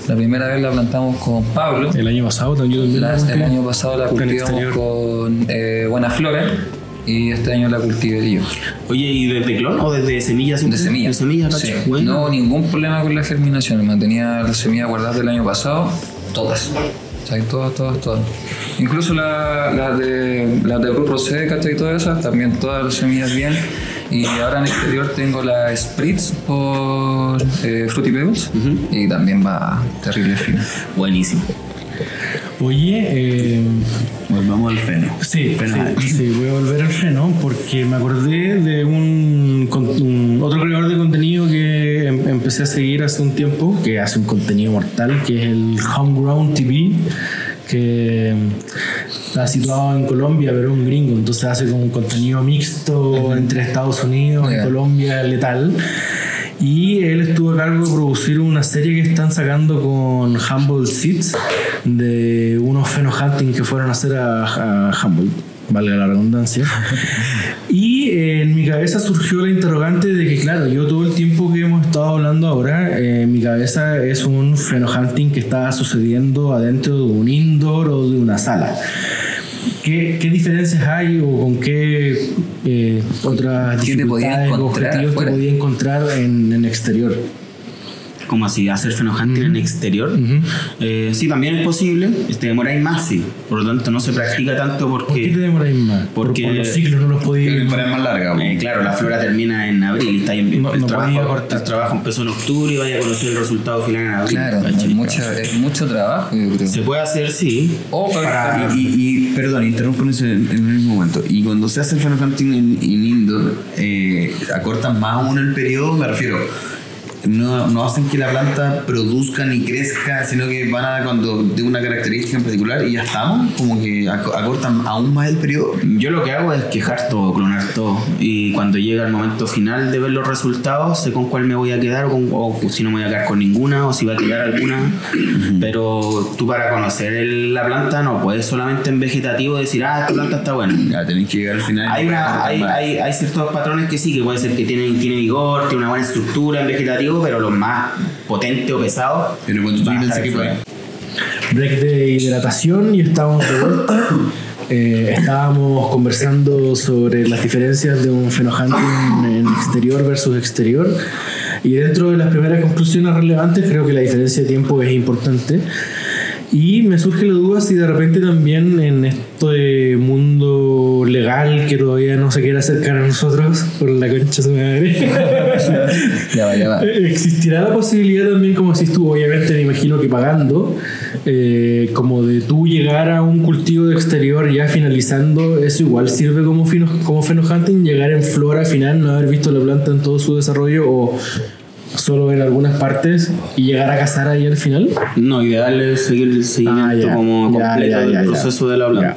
La primera vez la plantamos con Pablo. El año pasado también. La- el año pasado la Con cultivamos con eh, Buena Flora y este año la cultivé yo. Oye, ¿y desde clon o desde semillas? De semilla. De semillas, Sí. Bueno. No ningún problema con la germinación. Mantenía las semillas guardadas del año pasado, todas. Sea, todas, todas, todas. Incluso la- las de las de Grupo C, ¿cachai? Y todas esas, también todas las semillas bien. Y ahora en exterior tengo la Spritz por eh, Fruity Pebbles y también va terrible fina. Buenísimo. Oye, eh, Volvamos al feno. Sí, sí, sí, voy a volver al freno porque me acordé de un, con- un- otro creador de contenido que em- empecé a seguir hace un tiempo, que hace un contenido mortal, que es el Homegrown TV, que mm, está situado en Colombia, pero es un gringo, entonces hace como un contenido mixto entre Estados Unidos y. Colombia letal. Y él estuvo a cargo de producir una serie que están sacando con Humboldt Seeds de unos fenohunting que fueron a hacer a, a Humboldt, valga la redundancia. Y eh, en mi cabeza surgió la interrogante de que, claro, yo todo el tiempo que hemos estado hablando ahora, eh, en mi cabeza es un fenohunting que está sucediendo adentro de un indoor o de una sala. ¿Qué, qué diferencias hay o con qué eh, otras ¿Qué te podías dificultades o objetivos te podía encontrar en, en exterior? Como así, hacer fenohunting en exterior. Eh, sí, también es posible. Te demoráis más, sí. Por lo tanto, no se practica tanto ¿Por qué te porque. demoráis más? Porque- por los ciclos no los la temporada es más larga. eh, claro, la flora termina en abril y está en, No- el, no trabajo, el trabajo empezó en octubre y vaya a conocer el resultado final en abril. Claro, es, mucha- es mucho trabajo, yo creo. Se puede hacer, sí. O para, Y, y- y, perdón, interrumpo en, ese- en el mismo momento. Y cuando se hace el Final Hunting en, en indoor, eh, acortan más aún el periodo, me refiero. No, no hacen que la planta produzca ni crezca, sino que van a cuando de una característica en particular y ya estamos, como que ac- acortan aún más el periodo. Yo lo que hago es quejar todo, clonar todo. Y cuando llega el momento final de ver los resultados, sé con cuál me voy a quedar o, con- o si no me voy a quedar con ninguna o si va a quedar alguna. Pero tú para conocer el- la planta no puedes solamente en vegetativo decir, ah, esta planta está buena. Ya tenéis que llegar al final. Hay, una- hay, hay, hay ciertos patrones que sí, que puede ser que tiene, tiene vigor, tiene una buena estructura en vegetativo, pero los más potentes o pesados. Pero cuando tú estar que fue. break de hidratación y estamos de vuelta. Eh, estábamos conversando sobre las diferencias de un fenohunting en exterior versus exterior. Y dentro de las primeras conclusiones relevantes, creo que la diferencia de tiempo es importante. Y me surge la duda si de repente también en este mundo legal que todavía no se quiere acercar a nosotros, por la concha de su madre. Ya va, ya va. ¿Existirá la posibilidad también, como decís tú, obviamente me imagino que pagando, eh, como de tú llegar a un cultivo de exterior ya finalizando, eso igual sirve como, fino, como fenohunting, llegar en flora final, no haber visto la planta en todo su desarrollo o solo ver algunas partes y llegar a cazar ahí al final? No, ideal es seguir el seguimiento Ah, ya. como completo ya, del ya, proceso de la planta.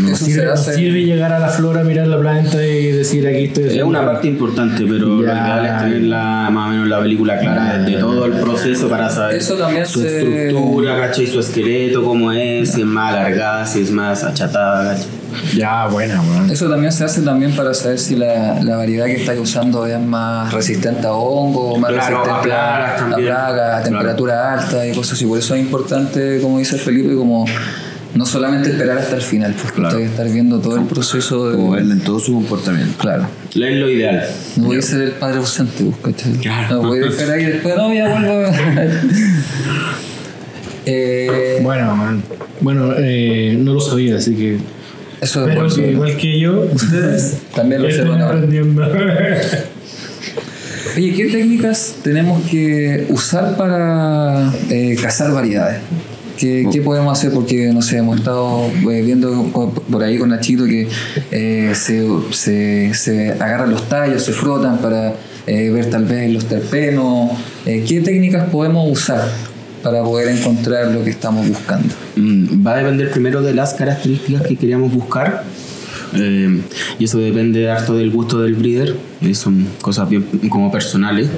No Eso sirve, sirve llegar a la flora, mirar la planta y decir aquí estoy. Es una parte importante, pero lo Ya. ideal es tener la, más o menos la película clara de todo el proceso para saber Eso también su se- estructura, ¿cachai? Su esqueleto, cómo es, si es más alargada, si es más achatada, ¿cachai? Ya, buena, weón. Eso también se hace también para saber si la, la variedad que estáis usando es más resistente a hongo, más Claro, a resistente plagas a, plagas, a Claro. temperatura alta y cosas así. Por eso es importante, como dice Felipe, como no solamente esperar hasta el final, porque Claro. hay que estar viendo todo el proceso Como de... verla en todo su comportamiento. Claro. Es lo ideal. No voy a ser el padre ausente, ¿cachai? Claro. No voy a esperar y después, no, ya vuelvo. eh, Bueno, man. bueno eh, no lo sabía, así que. eso es Pero bueno. que igual que yo, ustedes También lo ahora. aprendiendo. Oye, ¿qué técnicas tenemos que usar para eh, cazar variedades? ¿Qué, qué podemos hacer? Porque, no sé, hemos estado eh, viendo por ahí con Nachito que eh, se, se, se agarran los tallos, se frotan para eh, ver tal vez los terpenos. Eh, ¿Qué técnicas podemos usar para poder encontrar lo que estamos buscando? Mm, Va a depender primero de las características que queríamos buscar. Eh, y eso depende harto del gusto del breeder. eh, son cosas bien como personales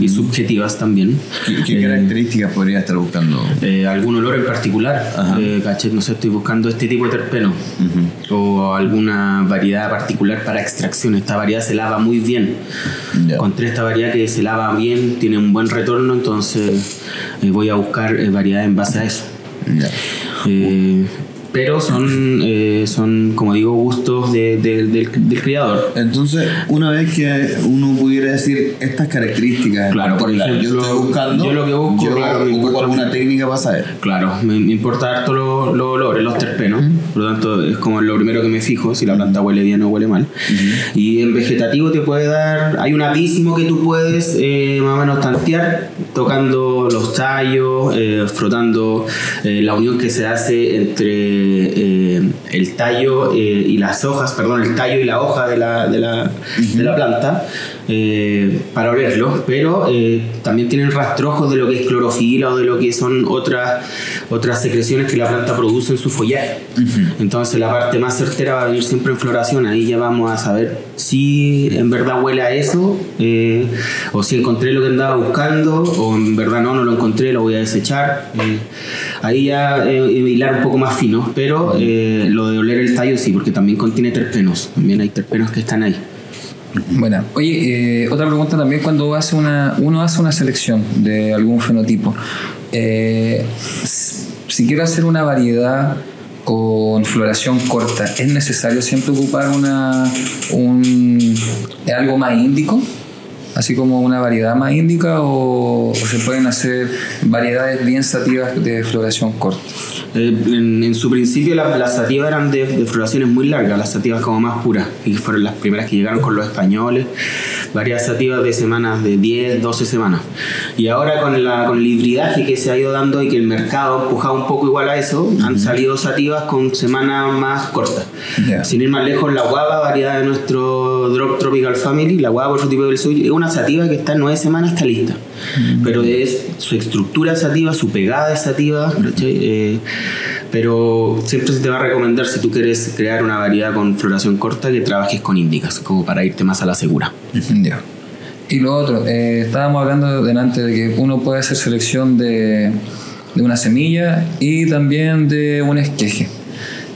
y subjetivas también. ¿Qué, qué Eh, características podría estar buscando? eh, algún olor en particular. Eh, caché, no sé, estoy buscando este tipo de terpeno o alguna variedad particular para extracción. Esta variedad se lava muy bien. Ya. Encontré esta variedad que se lava bien, tiene un buen retorno, entonces eh, voy a buscar eh, variedad en base a eso. Ya. Eh, pero son, eh, son, como digo, gustos de- de- del, del criador. Entonces, una vez que uno pudiera decir estas características, Claro, por ejemplo, yo estoy buscando, yo lo que busco, yo claro, me ocupo alguna técnica para saber. Claro, me, me importa harto los los olores, los terpenos. Por lo tanto, es como lo primero que me fijo, si la planta huele bien o huele mal. Y en vegetativo te puede dar, hay un abismo que tú puedes eh, más o menos tantear, tocando los tallos, eh, frotando eh, la unión que se hace entre eh, el tallo eh, y las hojas, perdón, el tallo y la hoja de la, de la, de la planta. Eh, para olerlos, pero eh, también tienen rastrojos de lo que es clorofila o de lo que son otras, otras secreciones que la planta produce en su follaje. Entonces la parte más certera va a venir siempre en floración, ahí ya vamos a saber si en verdad huele a eso, eh, o si encontré lo que andaba buscando, o en verdad no, no lo encontré, lo voy a desechar. Eh, ahí ya eh, hilar un poco más fino, pero eh, lo de oler el tallo sí, porque también contiene terpenos, también hay terpenos que están ahí. Bueno, oye, eh, otra pregunta también cuando hace una, uno hace una selección de algún fenotipo. eh, si quiero hacer una variedad con floración corta, ¿es necesario siempre ocupar una, un, algo más índico? Así como una variedad más índica o, se pueden hacer variedades bien sativas de floración corta. Eh, en, su principio la- las sativas eran de, de floraciones muy largas, las sativas como más puras, y fueron las primeras que llegaron con los españoles, varias sativas de semanas de 10, 12 semanas. Y ahora con, la, con el hibridaje que se ha ido dando y que el mercado ha empujado un poco igual a eso, han salido sativas con semanas más cortas. Sin ir más lejos, la guava, variedad de nuestro Drop Tropical Family, la guava por su tipo del suyo, es una sativa que está en 9 semanas, está lista. Pero es su estructura sativa, su pegada sativa, ¿cachai? Eh, pero siempre se te va a recomendar si tú quieres crear una variedad con floración corta que trabajes con índicas, como para irte más a la segura. Ya. Y lo otro, eh, estábamos hablando delante de que uno puede hacer selección de, de una semilla y también de un esqueje.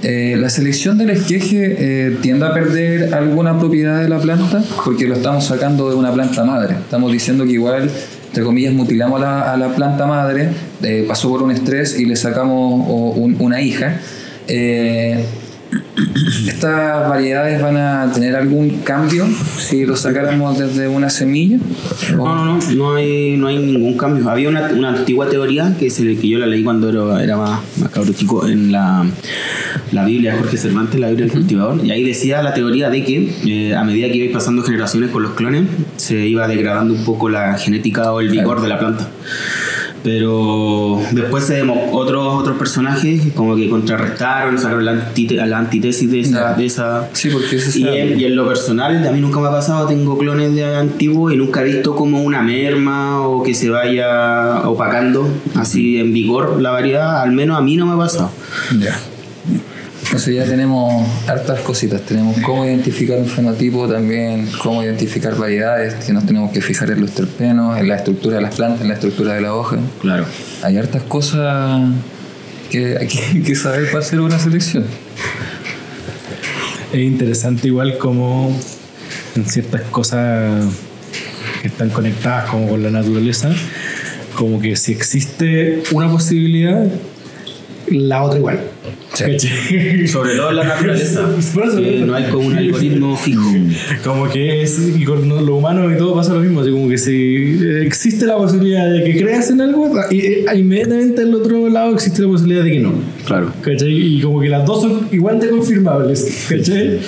Eh, la selección del esqueje eh, tiende a perder alguna propiedad de la planta porque lo estamos sacando de una planta madre. Estamos diciendo que igual, entre comillas, mutilamos a la, a la planta madre, eh, pasó por un estrés y le sacamos o, un- una hija. Eh, ¿Estas variedades van a tener algún cambio si lo sacáramos desde una semilla? No, no, no, no hay, no hay ningún cambio. Había una, una antigua teoría que, se, que yo la leí cuando era, era más, más cabro chico en la, la Biblia de Jorge Cervantes, la Biblia del cultivador, y ahí decía la teoría de que eh, a medida que iba pasando generaciones con los clones, se iba degradando un poco la genética o el vigor de la planta. Pero después se otros otros personajes como que contrarrestaron, sacaron la, antite- la antítesis de esa, de esa Sí, porque eso y en, y en lo personal, a mí nunca me ha pasado, tengo clones de antiguo y nunca he visto como una merma o que se vaya opacando así en vigor la variedad, al menos a mí no me ha pasado. Ya. Entonces ya tenemos hartas cositas. Tenemos cómo identificar un fenotipo, también cómo identificar variedades, que nos tenemos que fijar en los terpenos, en la estructura de las plantas, en la estructura de la hoja. Claro. Hay hartas cosas que hay que- saber para hacer una selección. Es interesante igual como en ciertas cosas que están conectadas como con la naturaleza, como que si existe una posibilidad, la otra igual. Sí. Sobre todo en la naturaleza, que no hay como un algoritmo fijo. Como que es, y con lo humano y todo pasa lo mismo, así como que si existe la posibilidad de que creas en algo, y, eh, inmediatamente al otro lado existe la posibilidad de que no. Claro. ¿Cachai? Y como que las dos son igual de confirmables. ¿Cachai?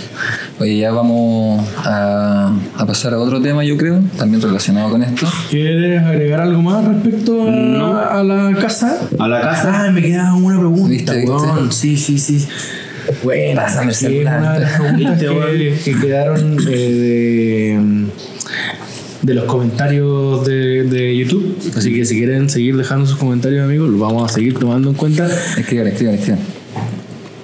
Oye, ya vamos a, a pasar a otro tema, yo creo, también relacionado con esto. ¿Quieres agregar algo más respecto a, a la casa? A la casa, Ah, me quedaba una pregunta, ¿Viste. Sí, sí, sí. Bueno, Pásame el una de las preguntas que, que quedaron eh, de, de los comentarios de, de YouTube. Así que si quieren seguir dejando sus comentarios, amigos, los vamos a seguir tomando en cuenta. Escriban, escriban, escriban.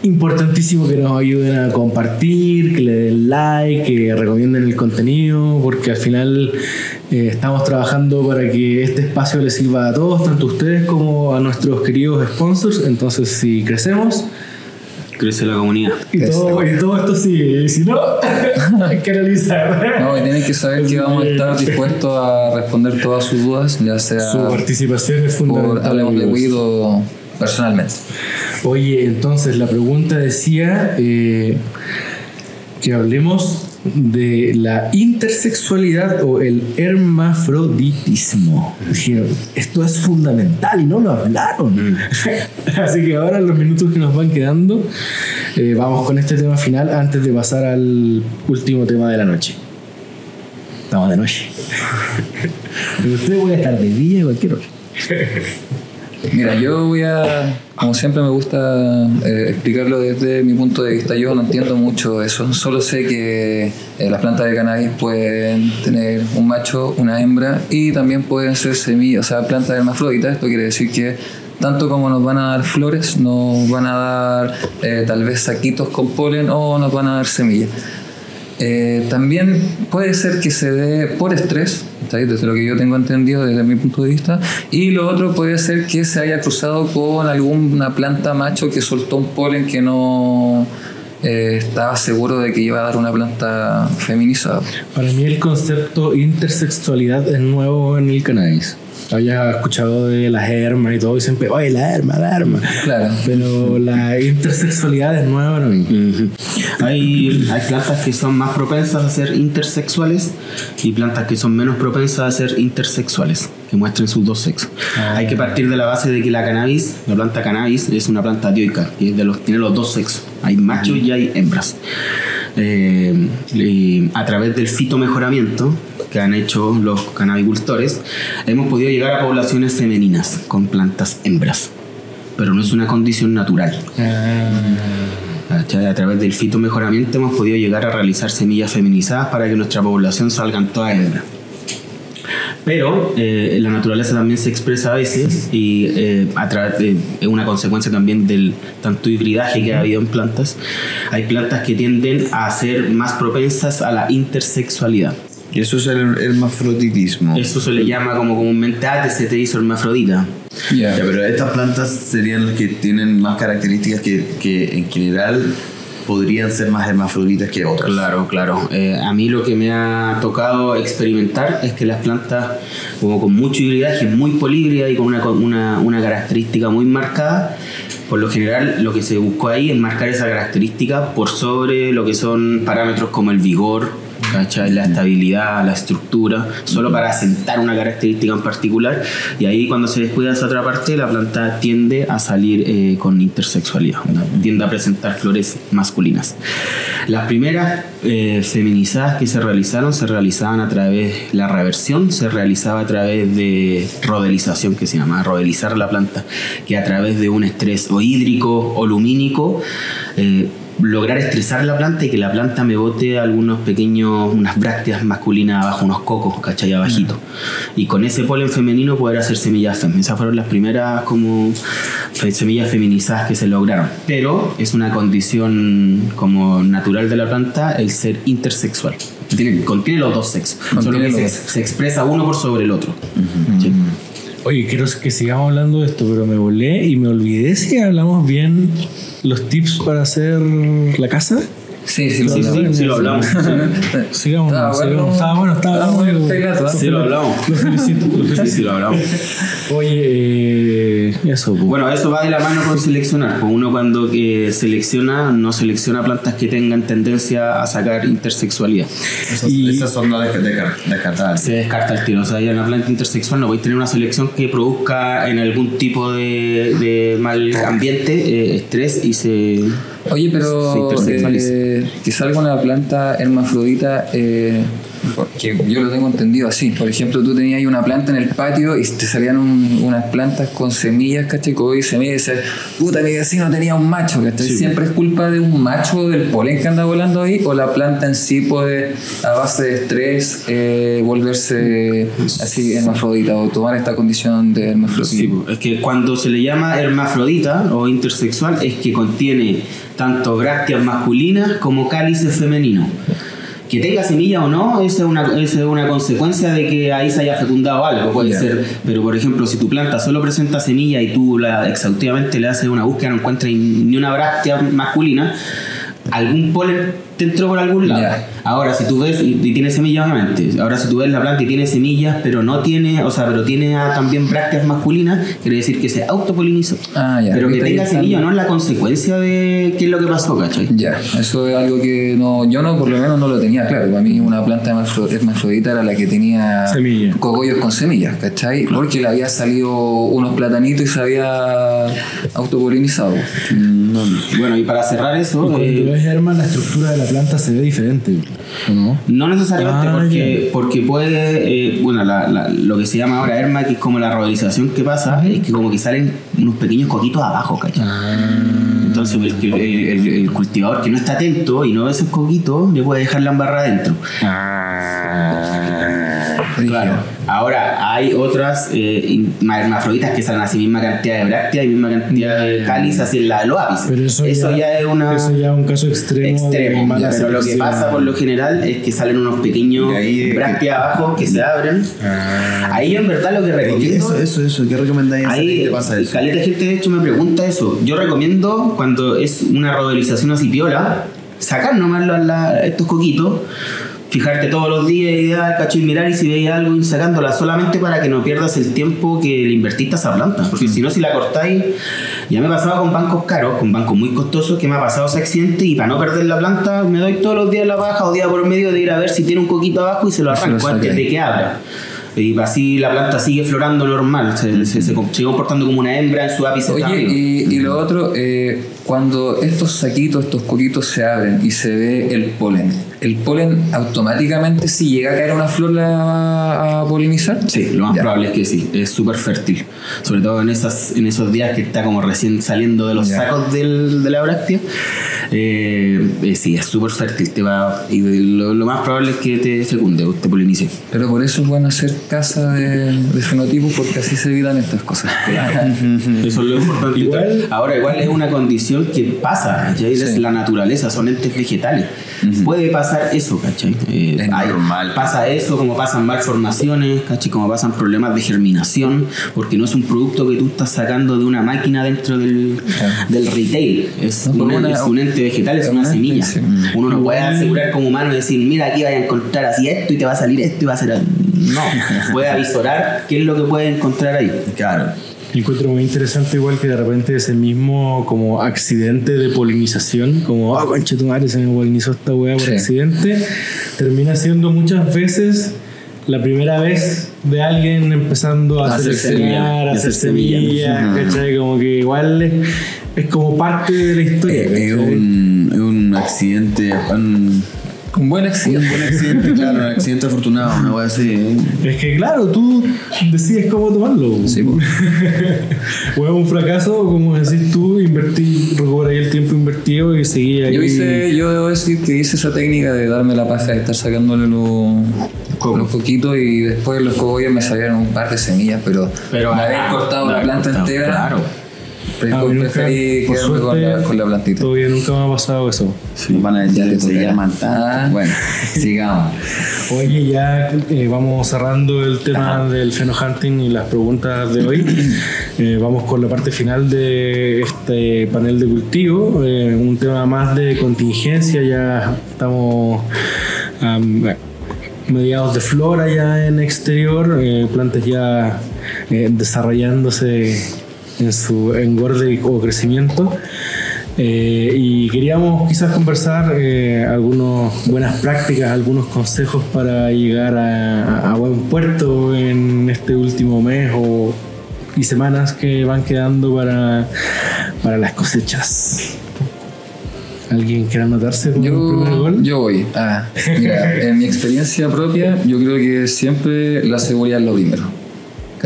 Importantísimo que nos ayuden a compartir, que le den like, que recomienden el contenido, porque al final eh, estamos trabajando para que este espacio les sirva a todos, tanto a ustedes como a nuestros queridos sponsors. Entonces, si crecemos crece la comunidad. y todo, y todo esto sigue, y si no, hay que analizar. No, y tienen que saber que vamos a estar dispuestos a responder todas sus dudas, ya sea Su participación es por fundamental. Hablemos de amigos. Weed o personalmente. Oye, entonces la pregunta decía eh, que hablemos de la intersexualidad o el hermafroditismo. Dijeron, esto es fundamental y no lo hablaron. Así que ahora los minutos que nos van quedando, eh, vamos con este tema final antes de pasar al último tema de la noche. Estamos de noche. Pero usted puede estar de día y cualquier hora. Mira, yo voy a, como siempre me gusta eh, explicarlo desde mi punto de vista, yo no entiendo mucho eso, solo sé que eh, las plantas de cannabis pueden tener un macho, una hembra y también pueden ser semillas, o sea, plantas hermafroditas, esto quiere decir que tanto como nos van a dar flores, nos van a dar eh, tal vez saquitos con polen o nos van a dar semillas. Eh, también puede ser que se dé por estrés, desde lo que yo tengo entendido desde mi punto de vista, y lo otro puede ser que se haya cruzado con alguna planta macho que soltó un polen que no eh, estaba seguro de que iba a dar una planta feminizada. Para mí el concepto intersexualidad es nuevo en el cannabis. Había escuchado de las hermas y todo, y siempre, oye, la herma, la herma. Claro. Pero la intersexualidad es nueva para mí. Hay, hay plantas que son más propensas a ser intersexuales y plantas que son menos propensas a ser intersexuales, que muestren sus dos sexos. Hay que partir de la base de que la cannabis, la planta cannabis, es una planta dioica, y es de los, tiene los dos sexos. Hay machos y hay hembras. Eh, y a través del fitomejoramiento que han hecho los cannabicultores, hemos podido llegar a poblaciones femeninas con plantas hembras. Pero no es una condición natural. ¿Cachai? A través del fitomejoramiento hemos podido llegar a realizar semillas feminizadas para que nuestra población salgan todas hembras. Pero eh, la naturaleza también se expresa a veces y eh, a través de- es una consecuencia también del tanto hibridaje que ha habido en plantas. Hay plantas que tienden a ser más propensas a la intersexualidad. Y eso es el hermafroditismo. Eso se le llama como comúnmente, ah, te hizo hermafrodita. Ya. Ya, pero estas plantas serían las que tienen más características que, que en general podrían ser más hermafroditas que otras. Claro, claro. Eh, a mí lo que me ha tocado experimentar es que las plantas, como con mucho hibridaje, muy políbrida y con una, una, una característica muy marcada, por lo general lo que se buscó ahí es marcar esa característica por sobre lo que son parámetros como el vigor, ¿cachai? la estabilidad, la estructura, solo para asentar una característica en particular. Y ahí cuando se descuida esa otra parte, la planta tiende a salir eh, con intersexualidad, ¿no? tiende a presentar flores masculinas. Las primeras eh, feminizadas que se realizaron se realizaban a través, la reversión se realizaba a través de rodelización, que se llama rodelizar la planta, que a través de un estrés o hídrico o lumínico, eh, lograr estresar la planta y que la planta me bote algunos pequeños, unas brácteas masculinas abajo, unos cocos, ¿cachai? Abajito. Y con ese polen femenino poder hacer semillas fem. Esas fueron las primeras como semillas feminizadas que se lograron. Pero es una condición como natural de la planta el ser intersexual. Tiene- contiene los dos sexos. Solo que se, expresa uno por sobre el otro. Sí. Oye, quiero que sigamos hablando de esto, pero me volé y me olvidé si hablamos bien los tips para hacer la casa. Sí, sí, lo Sí, sí, hablamos. sí, lo hablamos. Sigamos, Estaba bueno. sigamos. Estaba bueno, estaba Estaba bueno. ¿eh? Sí, lo hablamos. Lo felicito, lo Sí, felicito. sí, lo hablamos. Oye, eh, eso, pues. Bueno, eso va de la mano con seleccionar. Pues uno cuando eh, selecciona, no selecciona plantas que tengan tendencia a sacar intersexualidad. Esas, esas son las desca- desca- descartadas. Se descarta el tiro. O sea, ya en la planta intersexual no podéis tener una selección que produzca en algún tipo de, de mal ambiente eh, estrés y se... Oye, pero eh, que salga una planta hermafrodita, eh, porque yo lo tengo entendido así. Por ejemplo, tú tenías ahí una planta en el patio y te salían un- unas plantas con semillas, ¿cachai? Con semillas y dices, puta, mi vecino tenía un macho, ¿cachai? Siempre es culpa de un macho del polen que anda volando ahí o la planta en sí puede, a base de estrés, eh, volverse así hermafrodita o tomar esta condición de hermafrodita. Sí, es que cuando se le llama hermafrodita o intersexual es que contiene tanto brácteas masculinas como cálices femeninos. Que tenga semilla o no, esa es una, esa es una consecuencia de que ahí se haya fecundado algo, puede ser. Pero por ejemplo, si tu planta solo presenta semilla y tú la exhaustivamente le haces una búsqueda, no encuentras ni una bráctea masculina, algún polen te entró por algún lado. Ya. Ahora, si tú ves, y, y tiene semillas obviamente, ahora si tú ves la planta y tiene semillas, pero no tiene, o sea, pero tiene ah, también brácteas masculinas, quiere decir que se autopolinizó. Ah, ya. Pero que tenga están- semilla no es la consecuencia de qué es lo que pasó, ¿cachai? Ya, eso es algo que no, yo no, por lo menos no lo tenía claro. Para mí una planta hermafro- hermafrodita era la que tenía Semilla. cogollos con semillas, ¿cachai? Porque le había salido unos platanitos y se había autopolinizado. Bueno, y para cerrar eso, Cuando eh, ves, Herman, la estructura de la planta se ve diferente, ¿o no? No necesariamente Ah, porque, porque puede, eh, bueno, la- la- lo que se llama ahora ERMA, que es como la rodelización que pasa, es que como que salen unos pequeños coquitos abajo, ¿cachai? Entonces el, el- el- el cultivador que no está atento y no ve esos coquitos, le puede dejar la embarrada adentro. Claro. Ahora, hay otras eh, hermafroditas que salen así misma cantidad de brácteas y misma cantidad de cáliz así en la ápices. Pero eso, ya, es una eso ya es un caso extremo. de extremo. pero lo que pasa por lo general es que salen unos pequeños brácteas abajo que se abren. Ahí yo en verdad lo que recomiendo. Eso, eso, eso. ¿Qué recomendáis? Ahí, ¿Qué pasa eso? caleta de gente de hecho me pregunta eso. Yo recomiendo cuando es una rodelización así piola, sacar nomás la- la- estos coquitos, fijarte todos los días, ideal, cacho y mirar y si veis algo ir sacándola solamente para que no pierdas el tiempo que le invertiste a esa planta. Mm. Porque si no, si la cortáis, ya me pasaba con bancos caros, con bancos muy costosos, que me ha pasado ese accidente y para no perder la planta me doy todos los días la baja o día por medio de ir a ver si tiene un coquito abajo y se lo Y se lo arranco antes de que abra. Y así la planta sigue florando normal, se, se- se com- sigue comportando como una hembra en su ápice. Oye, y, y lo otro, eh, cuando estos saquitos, estos coquitos se abren y se ve el polen, ¿el polen automáticamente si llega a caer una flor la va a polinizar? Sí, lo más Ya. probable es que sí, es súper fértil. Sobre todo en, esas, en esos días que está como recién saliendo de los Ya. sacos del- de la bráctea. Eh, eh, sí, es súper fértil. Te va, y lo, lo más probable es que te fecunde o te polinice. Pero por eso es bueno hacer casa de, de fenotipos porque así se evitan estas cosas. Eso es lo importante. Igual- Ahora, igual es una condición que pasa, ¿cachai? Es Sí. la naturaleza, son entes vegetales. Puede pasar eso, ¿cachai? Eh, Es normal. Pasa eso, como pasan malformaciones, ¿cachai? Como pasan problemas de germinación, porque no es un producto que tú estás sacando de una máquina dentro del, del retail. Es, No, un, una- es un ente vegetal, es una semilla. sí. Uno no puede asegurar como humano y decir, mira, aquí vaya a encontrar así esto y te va a salir esto y va a ser... No, puede avisorar qué es lo que puede encontrar ahí. Claro. Encuentro muy interesante igual que de repente ese mismo como accidente de polinización, como, ah, concha tu madre, se me polinizó esta weá por Sí. accidente, termina siendo muchas veces la primera vez de alguien empezando a, A hacer seleccionar, semilla, a hacer hacer semilla. semillas, ¿cachai? Como que igual es, es como parte de la historia. Es, un, es un accidente. Un, Un buen un accidente. buen accidente, claro, un accidente afortunado, una wea así. Es que claro, tú decides cómo tomarlo. Sí, po. o es un fracaso, como decís tú, invertí, recuperar el tiempo invertido y seguí ahí. Yo hice, yo debo decir que hice esa técnica de darme la paja de estar sacándole los, los coquitos y después los cogollos me salieron un par de semillas, pero, Pero una ah, cortado la planta cortado, entera, Claro. A mí nunca, preferí por quedarme con la, con la plantita. Todavía nunca me ha pasado eso. Nos van a decir Ya que se llaman tan- Bueno, sigamos. Oye, ya eh, vamos cerrando el tema del fenohunting y las preguntas de hoy. Eh, vamos con la parte final de este panel de cultivo. eh, un tema más de contingencia. Ya estamos a mediados de flora ya en exterior. plantas ya desarrollándose en su engorde o crecimiento. Eh, y queríamos quizás conversar eh, algunas buenas prácticas, algunos consejos para llegar a, a buen puerto en este último mes o, y semanas que van quedando para, para las cosechas. ¿Alguien quiere anotarse con el primer Yo, gol? yo voy. Ah, mira, en mi experiencia propia, yo creo que siempre la seguridad es lo primero.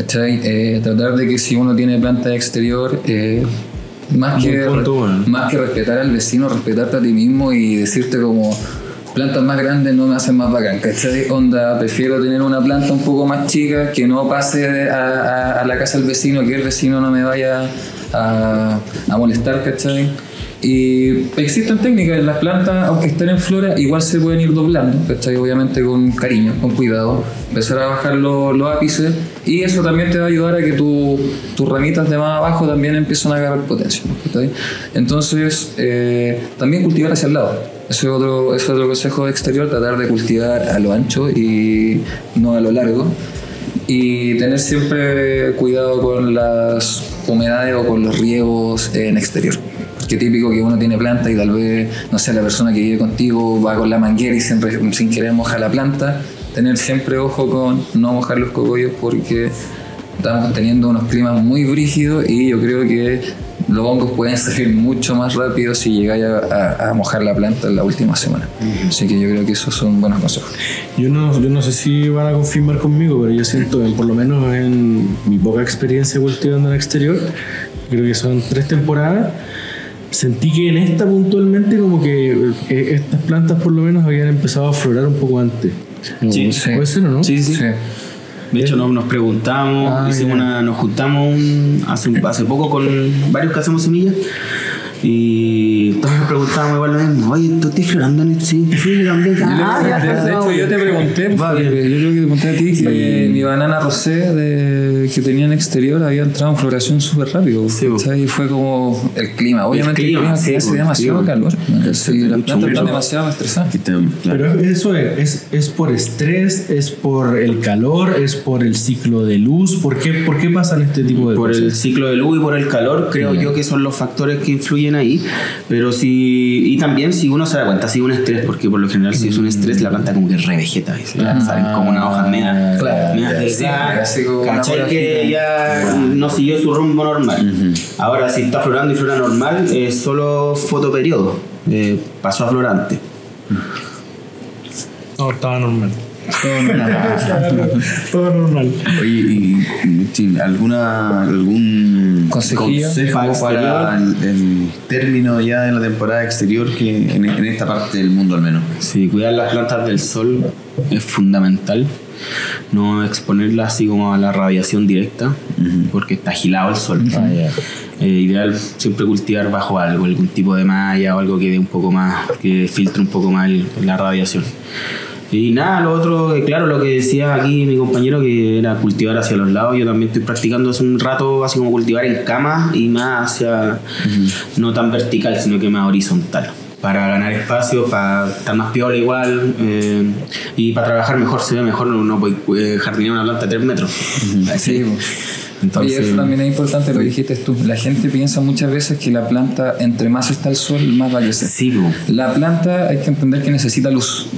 ¿Cachai? Eh, tratar de que si uno tiene planta exterior, eh, más, que, punto, bueno. más que respetar al vecino, respetarte a ti mismo y decirte como plantas más grandes no me hacen más bacán, ¿cachai? Onda, prefiero tener una planta un poco más chica que no pase a- a la casa del vecino, que el vecino no me vaya a, a molestar, ¿cachai? Y existen técnicas las plantas, aunque estén en flora, igual se pueden ir doblando, ¿cachai? Obviamente con cariño, con cuidado, empezar a bajar los, ápices y eso también te va a ayudar a que tu- tus ramitas de más abajo también empiecen a agarrar potencia. Entonces, eh, también cultivar hacia el lado. Ese es otro, es otro consejo exterior, tratar de cultivar a lo ancho y no a lo largo y tener siempre cuidado con las humedades o con los riegos en exterior. Porque típico que uno tiene planta y tal vez, no sé, la persona que vive contigo va con la manguera y sin, re- sin querer moja la planta. Tener siempre ojo con no mojar los cogollos porque estamos teniendo unos climas muy brígidos y yo creo que los hongos pueden salir mucho más rápido si llegáis a, a- a mojar la planta en la última semana. Así que yo creo que esos son buenos consejos. Yo no, yo no sé si van a confirmar conmigo, pero yo siento, en- por lo menos en mi poca experiencia cultivando en el exterior, creo que son tres temporadas, sentí que en esta puntualmente como que eh, estas plantas por lo menos habían empezado a aflorar un poco antes. Sí. ¿Puede ser o no? Sí, sí. Sí. De hecho, nos, nos preguntamos, Ah, hicimos una- nos juntamos un- hace, un- hace poco con varios que hacemos semillas y todos nos preguntábamos igual lo mismo. Oye, ¿tú estás florando en el sí? Sí, yo también. Ah, ya, de, hecho, ya. yo te pregunté, Va porque bien. yo creo que te pregunté a ti que mi banana rosé de, que tenía en exterior había entrado en floración súper rápido. Sí. Y fue como el clima. Obviamente el clima, sí, hace demasiado sí, bo. calor. Sí, las plantas están demasiado estresadas. Pero eso es, es, es por estrés, es por el calor, es por el ciclo de luz. ¿Por qué, por qué pasan este tipo de Por cosas? el ciclo de luz y por el calor, creo yo que son los factores que influyen ahí. Pero si. Y también, si uno se da cuenta, si un estrés, porque por lo general, si es un estrés, la planta como que revegeta. y se le salen como una hoja media. Claro, media delgada, ¿cachai? que ya no siguió su rumbo normal. Ahora, si está florando y flora normal, es solo fotoperiodo. Eh, pasó a florante. No, estaba normal. Todo normal. Oye, y, y, ¿alguna, algún consejo para para el, el término ya de la temporada exterior que en, en esta parte del mundo al menos? Sí, cuidar las plantas del sol es fundamental. No exponerlas así como a la radiación directa, porque está agilado el sol. Eh, ideal siempre cultivar bajo algo, algún tipo de malla o algo que dé un poco más, que filtre un poco más el- la radiación. Y nada, lo otro, eh, claro, lo que decía aquí mi compañero, que era cultivar hacia los lados. Yo también estoy practicando hace un rato, así como cultivar en cama y más hacia, no tan vertical, sino que más horizontal. Para ganar espacio, para estar más piola igual eh, y para trabajar mejor, se ve mejor. No puede jardinear una planta de 3 metros. Sí. Entonces, Oye, eso también es importante, lo dijiste tú. La gente piensa muchas veces que la planta, entre más está el sol, más va a crecer. sí, po. La planta hay que entender que necesita luz.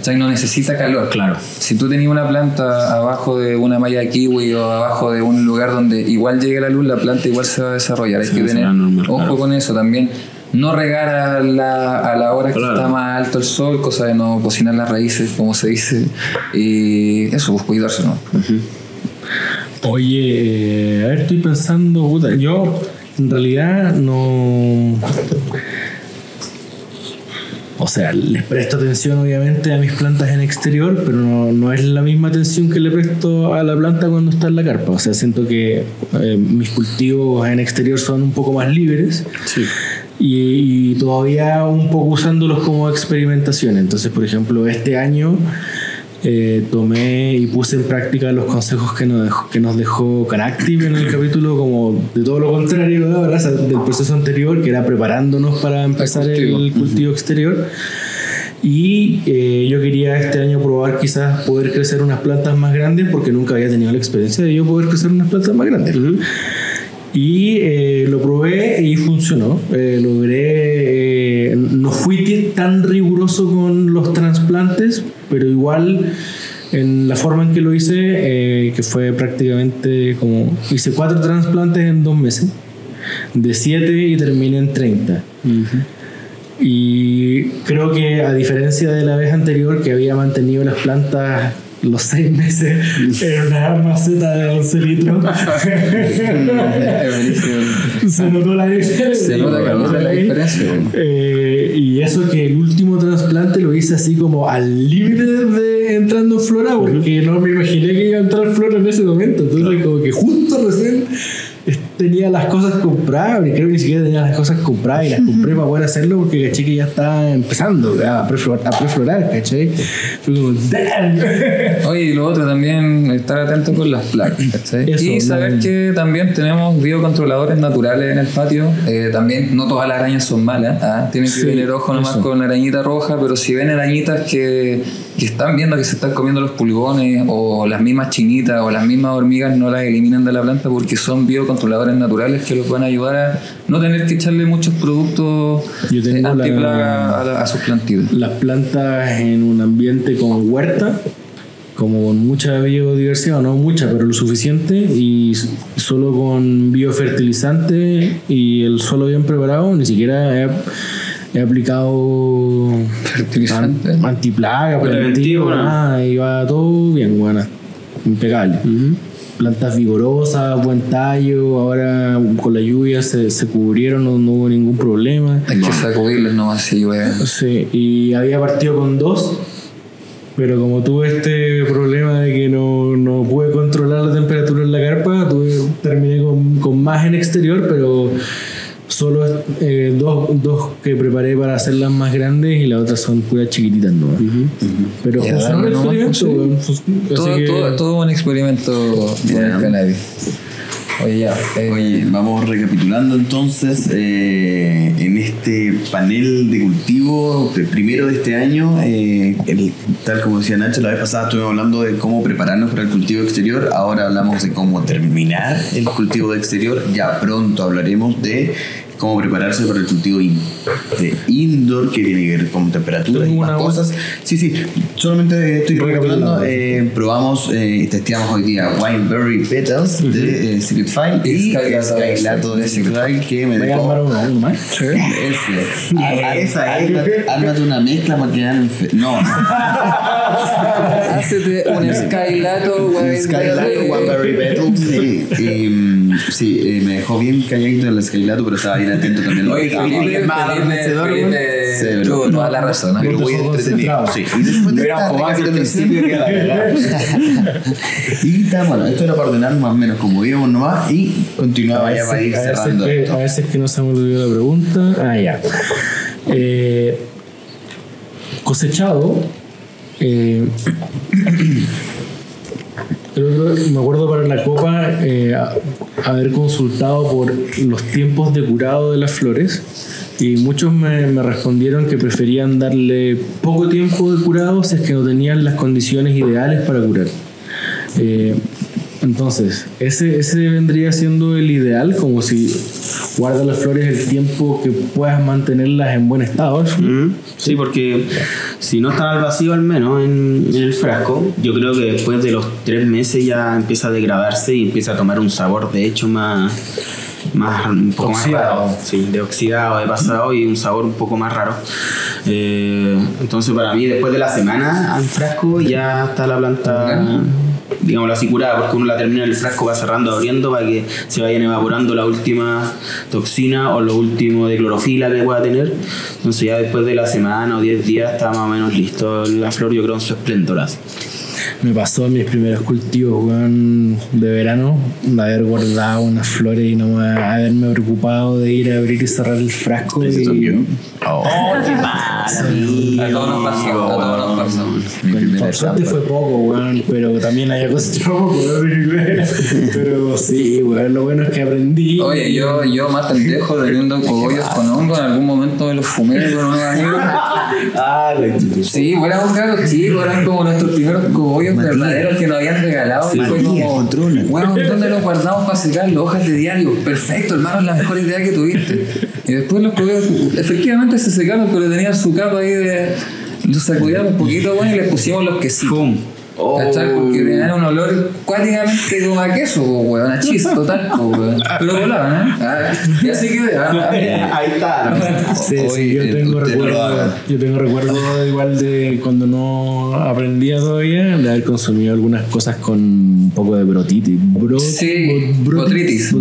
¿Cachai? No necesita calor. Claro. Si tú tenías una planta abajo de una malla de kiwi o abajo de un lugar donde igual llegue la luz, la planta igual se va a desarrollar. Hay que tener normal, ojo claro. con eso también. No regar a la, a la hora que está más alto el sol, cosa de no cocinar las raíces, como se dice. Y eso, pues cuidarse, ¿no? Oye, eh, a ver, estoy pensando, puta, yo en realidad no... O sea, les presto atención obviamente a mis plantas en exterior, pero no, no es la misma atención que le presto a la planta cuando está en la carpa. O sea, siento que eh, mis cultivos en exterior son un poco más libres y, y todavía un poco usándolos como experimentación. Entonces, por ejemplo, este año eh, tomé y puse en práctica los consejos que nos dejó, que nos dejó Canactive en el capítulo, como de todo lo contrario de ahora, o sea, del proceso anterior, que era preparándonos para empezar cultivo. el cultivo exterior. Y eh, yo quería este año probar quizás poder crecer unas plantas más grandes, porque nunca había tenido la experiencia de yo poder crecer unas plantas más grandes. Y eh, lo probé y funcionó. Eh, logré. eh, no fui tan riguroso con los trasplantes, pero igual en la forma en que lo hice, eh, que fue prácticamente como. Hice cuatro trasplantes en dos meses, de siete y terminé en 30. Y creo que a diferencia de la vez anterior que había mantenido las plantas los seis meses en una maceta de 11 litros, se notó la diferencia. Se nota caleta la diferencia. Eh, y eso que el último trasplante lo hice así como al límite de entrando en flora, porque no me imaginé que iba a entrar flora en ese momento. Entonces, como que justo recién eh, tenía las cosas compradas, creo que ni siquiera tenía las cosas compradas, y las compré para poder hacerlo porque caché que ya estaba empezando a preflorar, a preflorar ¿cachai? Fue. Oye, y lo otro también, estar atento con las plagas, ¿cachai? Eso, y saber que también tenemos biocontroladores naturales en el patio. Eh, también no todas las arañas son malas, ¿ah? tienen que Sí, tener ojo nomás eso. con arañita roja, pero si ven arañitas que, que están viendo que se están comiendo los pulgones o las mismas chinitas o las mismas hormigas, no las eliminan de la planta porque son biocontroladores naturales que los van a ayudar a no tener que echarle muchos productos eh, la- antiplaga a, la- a sus plantitas. las plantas en un ambiente con huerta, como con mucha biodiversidad, no mucha, pero lo suficiente, y solo con biofertilizante y el suelo bien preparado, ni siquiera he, aplicado Fertilizante. an- antiplaga, Preventivo, preventivo, ¿no? nada, y va todo bien, buena, impecable. Plantas vigorosas, buen tallo, ahora con la lluvia se, se cubrieron, no, no hubo ningún problema. Hay que sacudirles nomás si llueve. Sí, y había partido con dos, pero como tuve este problema de que no, no pude controlar la temperatura en la carpa, tuve, terminé con, con más en exterior, pero solo eh, dos, dos que preparé para hacerlas más grandes y las otras son puras chiquititas ¿no? Pero Ya, funcionó el experimento, Todo, que- todo, todo un experimento con Ya. el cannabis. Oye, ya. eh, Oye, vamos recapitulando entonces eh, en este panel de cultivo de primero de este año, eh, el- tal como decía Nacho, la vez pasada estuvimos hablando de cómo prepararnos para el cultivo exterior, ahora hablamos de cómo terminar el cultivo de exterior, ya pronto hablaremos de cómo prepararse para el cultivo in- de indoor, que tiene que ver con temperaturas y más cosas. Sí, sí, solamente estoy recapitulando, eh, probamos, eh, testeamos hoy día Wineberry Petals de eh, Secret File y Skylato de Secret File que me Voy a armar dejó. uno, uno más. Ese. Ah, esa es. Ármate una mezcla para fe- No, Un Skylato, güey. Skylato Wineberry Petals. Sí, y, sí eh, me dejó bien calladito el Skylato, pero estaba bien atento también. Oye, Felipe, tuvo toda la razón. ¿no? Pero muy entretenido. Sí. Y después de principio que la Y está, bueno, esto era para ordenar más o menos como íbamos nomás y continuaba ya para ir cerrando a ver si es que no se me olvidó la pregunta. Ah, ya. Eh, cosechado. Eh, me acuerdo para la copa eh, haber consultado por los tiempos de curado de las flores y muchos me, me respondieron que preferían darle poco tiempo de curado si es que no tenían las condiciones ideales para curar. Eh, entonces, ese, ese vendría siendo el ideal, como si guardas las flores el tiempo que puedas mantenerlas en buen estado. Mm, Sí, porque si no están al vacío al menos en, en el frasco, yo creo que después de los tres meses ya empieza a degradarse y empieza a tomar un sabor de hecho más, más un poco Oxidado. más raro. Sí, de oxidado, de pasado y un sabor un poco más raro. Eh, entonces para mí después de la semana al frasco ya está la planta digámoslo así curada porque uno la termina en el frasco va cerrando abriendo para que se vayan evaporando la última toxina o lo último de clorofila que pueda tener entonces ya después de la semana o 10 días está más o menos listo la flor yo creo en su esplendor así. Me pasó en mis primeros cultivos weón, de verano, de haber guardado unas flores y no me- haberme preocupado de ir a abrir y cerrar el frasco. Y- soy yo. A todos nos pasó, a todos nos pasó. Mi primera suerte fue poco, weón, pero también había cosechado poco, weón. Pero sí, weón, lo bueno es que aprendí. Oye, yo, yo más pendejo teniendo cogollos con hongo, en algún momento me los fumé con unos amigos. Ah, Sí, bueno, éramos caros chicos, eran como nuestros primeros cogollos verdaderos que nos habían regalado. y fue como, bueno, ¿dónde los guardamos para secar? Las hojas de diario. Perfecto, hermano, es la mejor idea que tuviste. Y después los cogollos, efectivamente se secaron, pero tenían su Los sacudíamos un poquito, y les pusimos los quesitos. ¿Cachai? Porque tenían un olor cuáticamente como a queso, weón, a chis total, weón. Pero volaban, ¿eh? Ah, y así que. ah, ahí está Sí, Hoy, sí, yo eh, tengo recuerdo, yo tengo recuerdo igual de cuando no aprendía todavía de haber consumido algunas cosas con un poco de brotitis. Bro, Sí, bro- botritis.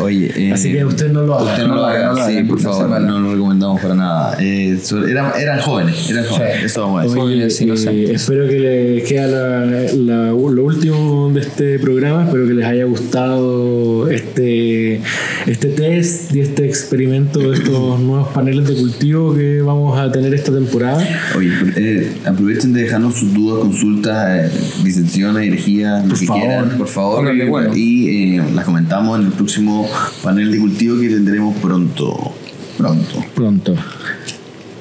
Oye, eh, Así que usted no lo haga. Usted no lo haga, No lo sí, por no favor, no lo recomendamos para nada. Eh, eran, eran jóvenes, eran jóvenes, Sí. eso vamos a decir. Eh, inocentes. Espero que les queda la, la- lo último de este programa. Espero que les haya gustado este, este test y este experimento de estos nuevos paneles de cultivo que vamos a tener esta temporada. Oye, eh, aprovechen de dejarnos sus dudas, consultas, eh, disensiones, herejías, lo que favor. quieran, por favor. Bueno. Y eh, las comentamos en el próximo panel de cultivo que tendremos pronto. Pronto. pronto.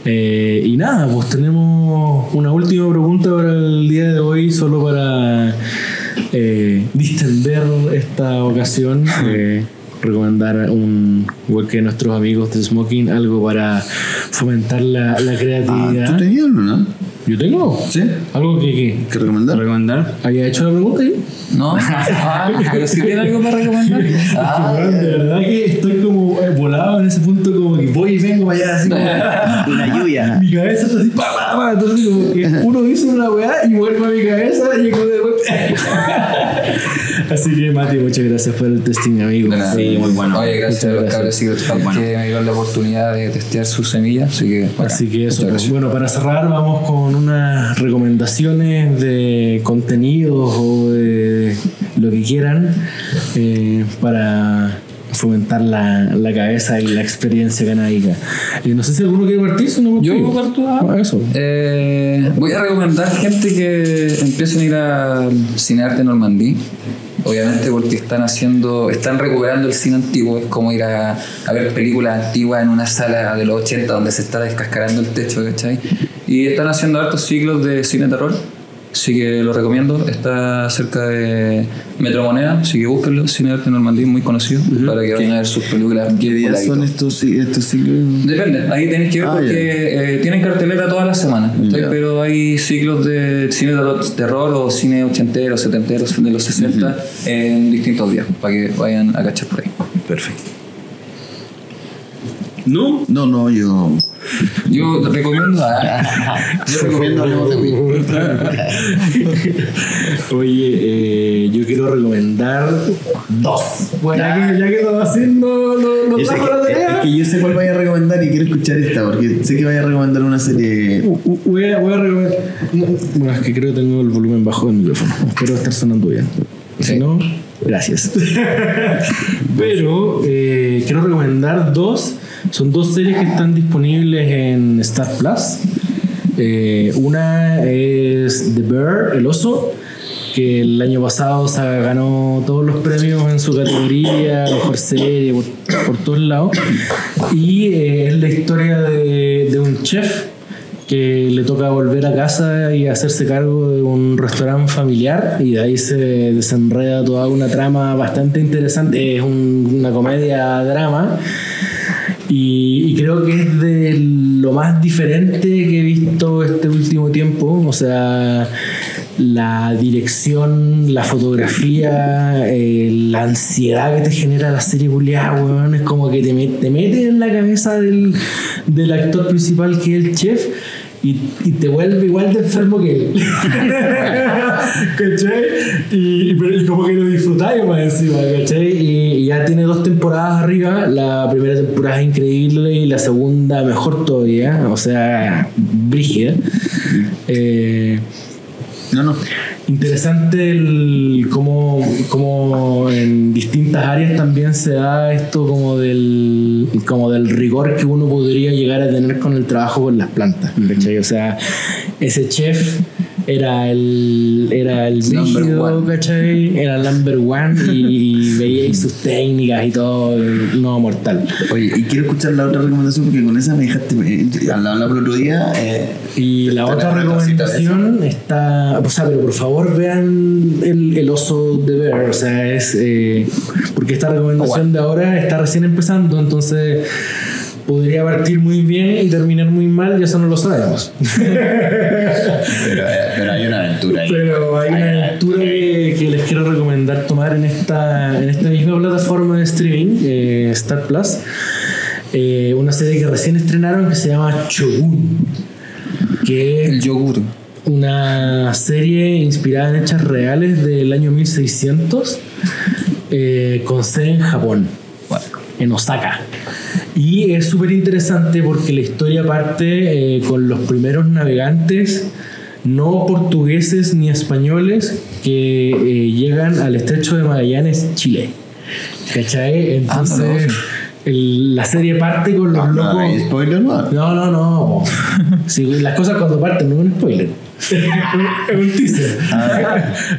Eh, y nada, pues tenemos una última pregunta para el día de hoy, solo para eh, distender esta ocasión. eh, recomendar un, igual que nuestros amigos de Smoking, algo para fomentar la, la Ah, creatividad. ¿Tú tenías uno, no? ¿Yo tengo? ¿Sí? ¿Algo que, que ¿Qué recomendar? ¿Recomendar? haya hecho la pregunta ahí? No, ah, pero si tiene algo para recomendar. Ah, de verdad que estoy como eh, volado en ese punto, como que voy y vengo para allá, así como. Una lluvia. mi cabeza está así, pa, pa, pa. Entonces, como que uno dice una weá y vuelve a mi cabeza y como de Así que, Mati, muchas gracias por el testing, amigo. Sí, muy bueno. Oye, gracias a los Muchas cabros que me dieron la oportunidad de testear sus semillas. Así que, bacán. Así que eso. Muchas. Bueno, para cerrar, vamos con unas recomendaciones de contenidos o de lo que quieran eh, para fomentar la, la cabeza y la experiencia canábica. Eh, no sé si alguno quiere partir, si no Yo parto. parto, ah. Ah, eso. Eh, voy a recomendar gente que empiecen a ir al Cine Arte Normandí. Obviamente porque están haciendo, están recuperando el cine antiguo, es como ir a, ver películas antiguas en una sala de los 80 donde se está descascarando el techo, ¿cachai? Y están haciendo hartos ciclos de cine terror, así que lo recomiendo, está cerca de Metro Moneda, así que búsquenlo, Cine Arte Normandí, muy conocido, para que vayan a ver sus películas. ¿Qué días son estos, estos ciclos? Depende, ahí tenéis que ver Ah, porque eh, tienen cartelera todas las semanas, pero hay ciclos de cine de terror o cine ochentero, setentero, de los 60 en distintos días, para que vayan a cachar por ahí. Perfecto. ¿No? No, no, yo. Yo te recomiendo a... yo recomiendo hablemos de Wii. Oye, eh, yo quiero recomendar dos. Bueno, ya que, ya que estamos haciendo lo, lo Yo sé trajo la tarea. es que yo sé cuál vaya a recomendar y quiero escuchar esta, porque sé que vaya a recomendar una serie. U- u- Voy a, voy a recomendar. no, Bueno, es que creo que tengo el volumen bajo del micrófono. Espero estar sonando bien. Si Sí. no, gracias. Pero eh, quiero recomendar dos. Son dos series que están disponibles en Star Plus. Eh, una es The Bear, el oso, que el año pasado se ganó todos los premios en su categoría, mejor serie, por, por todos lados. Y eh, es la historia de, de un chef que le toca volver a casa y hacerse cargo de un restaurante familiar y de ahí se desenreda toda una trama bastante interesante. Es un- una comedia-drama y, y creo que es de lo más diferente que he visto este último tiempo. O sea, la dirección, la fotografía, eh, la ansiedad que te genera la serie culiada, weón. Es como que te, te mete en la cabeza del, del actor principal que es el chef. Y, y te vuelve igual de enfermo que él. ¿Cachai? Y, y- pero- y como que lo disfrutáis más encima, ¿cachai? Y, y ya tiene dos temporadas arriba. La primera temporada es increíble y la segunda mejor todavía. O sea, brígida. Eh, No, no. Interesante el cómo, cómo en distintas áreas también se da esto como del, como del rigor que uno podría llegar a tener con el trabajo con las plantas. O sea, ese chef era el, era el one. ¿cachai? Era el number one y, y veíais sus técnicas y todo, no mortal. Oye, y quiero escuchar la otra recomendación porque con esa me dejaste. Al hablar el otro día. eh, Y la otra recomendación está, o sea, pero por favor vean el, el oso de Bear, o sea, es eh, porque esta recomendación de ahora está recién empezando, entonces podría partir muy bien y terminar muy mal, y eso no lo sabemos. pero, pero hay una aventura ahí. Pero hay una aventura que, que les quiero recomendar tomar en esta, en esta misma plataforma de streaming, eh, Star Plus. Eh, una serie que recién estrenaron que se llama Shogun. Que El yogur. una serie inspirada en hechos reales del año 1600 eh, con sede en Japón, en Osaka. Y es súper interesante porque la historia parte eh, con los primeros navegantes no portugueses ni españoles que eh, llegan al estrecho de Magallanes, Chile. ¿Cachai? Entonces, el- la serie parte con los No, no, locos. hay spoiler, no. No, no, no. Sí, las cosas cuando parten no es un spoiler. Es un teaser.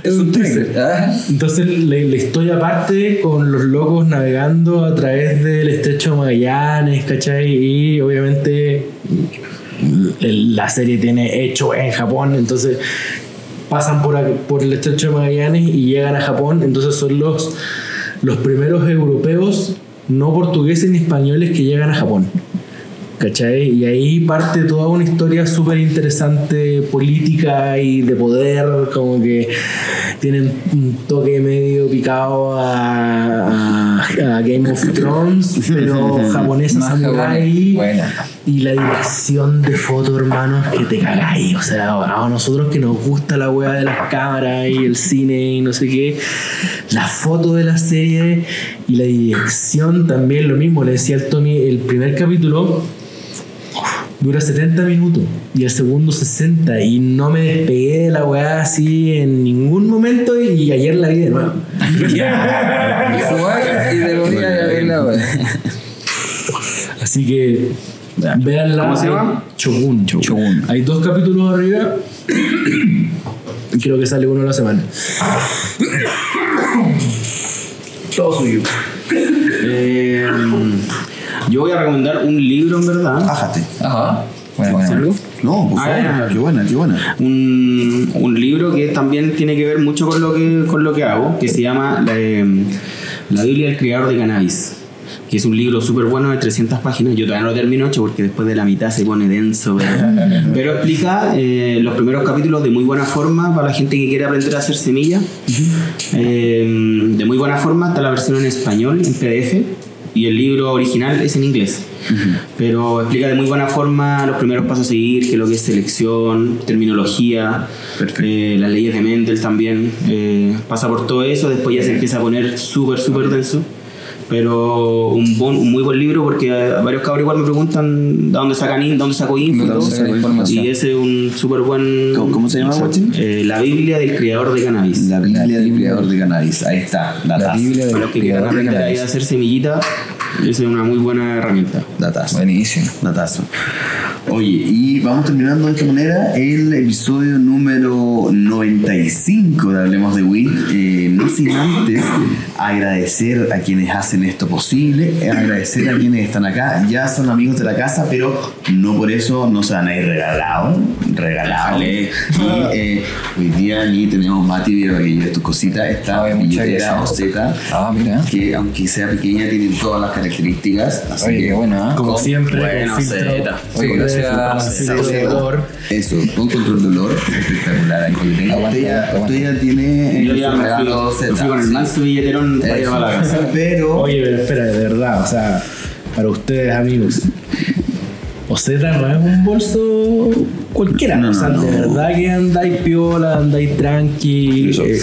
es un teaser. Ah, Entonces la, la historia parte con los locos navegando a través del estrecho de Magallanes, ¿cachai? Y obviamente la serie tiene hecho en Japón, entonces pasan por, por el estrecho de Magallanes y llegan a Japón, entonces son los, los primeros europeos no portugueses ni españoles que llegan a Japón. ¿Cachai? Y ahí parte toda una historia súper interesante, política y de poder, como que tienen un toque medio picado a, a- a Game of Thrones, pero japonesa samurai. Y la dirección de foto, hermanos, que te cagáis. O sea, a nosotros que nos gusta la weá de las cámaras y el cine y no sé qué, la foto de la serie y la dirección también lo mismo. Le decía al Tommy, el primer capítulo dura 70 minutos y el segundo 60 y no me despegué de la weá así en ningún momento y ayer la vi de nuevo. Y y de días de verla, weón. Así que véanla. ¿Cómo se llama? Shogun. Shogun. Hay dos capítulos arriba. Y creo que sale uno a la semana. Todo suyo. Eh, yo voy a recomendar un libro, en verdad. Ájate. Ajá. Bueno, ¿Hacer bueno. No, por Ah, favor. ya. Qué buena, qué buena. un, un libro que también tiene que ver mucho con lo que, con lo que hago, que se llama La, eh, La Biblia del Criador de Cannabis, que es un libro súper bueno de 300 páginas. Yo todavía no lo termino hecho porque después de la mitad se pone denso, pero, pero explica eh, los primeros capítulos de muy buena forma para la gente que quiere aprender a hacer semilla. Eh, de muy buena forma, está la versión en español, en PDF, y el libro original es en inglés. Pero explica de muy buena forma los primeros pasos a seguir, que es lo que es selección, terminología, eh, las leyes de Mendel también. eh, pasa por todo eso, después ya se empieza a poner súper, súper denso. Pero un, bon- un muy buen libro porque varios cabros igual me preguntan de dónde sacan in- dónde saco info y ¿De dónde todo. saca la información? Y ese es un súper buen... ¿Cómo- cómo se llama, Guachín? Eh, la Biblia del Criador de Cannabis. La Biblia del Biblia. creador de cannabis. Ahí está. La Datazo. Biblia Para del los que quieran criador de aprender ahí a hacer semillita, esa es una muy buena herramienta. Datazo. Buenísimo. Datazo. Oye, y vamos terminando de esta manera el episodio número 95 de Hablemos de Wii. Eh, no sin antes agradecer a quienes hacen esto posible, agradecer a quienes están acá. Ya son amigos de la casa, pero no por eso no se van a ir regalados. Regalados. Déjale. Y eh, hoy día ni tenemos Mati, pero que lleve tus cositas. Esta Ay, billetera. Oseta, Ah, mira. que aunque sea pequeña, tiene todas las características. Así Oye, que, bueno, ¿eh? Como siempre, Bueno, con filtro. Oye, con gracias, filtro de Zeta. olor. Eso, con control de olor, espectacular. Ahí ya, aguanta. usted ya tiene Yo eh, ya me regalo fui, con el sí. manso billetero para a la casa. Pero Oye, pero espera, de verdad, o sea, para ustedes, amigos. Oseta no es un bolso cualquiera, No, o sea, no, de no. verdad que andáis piola, andáis tranqui. eh,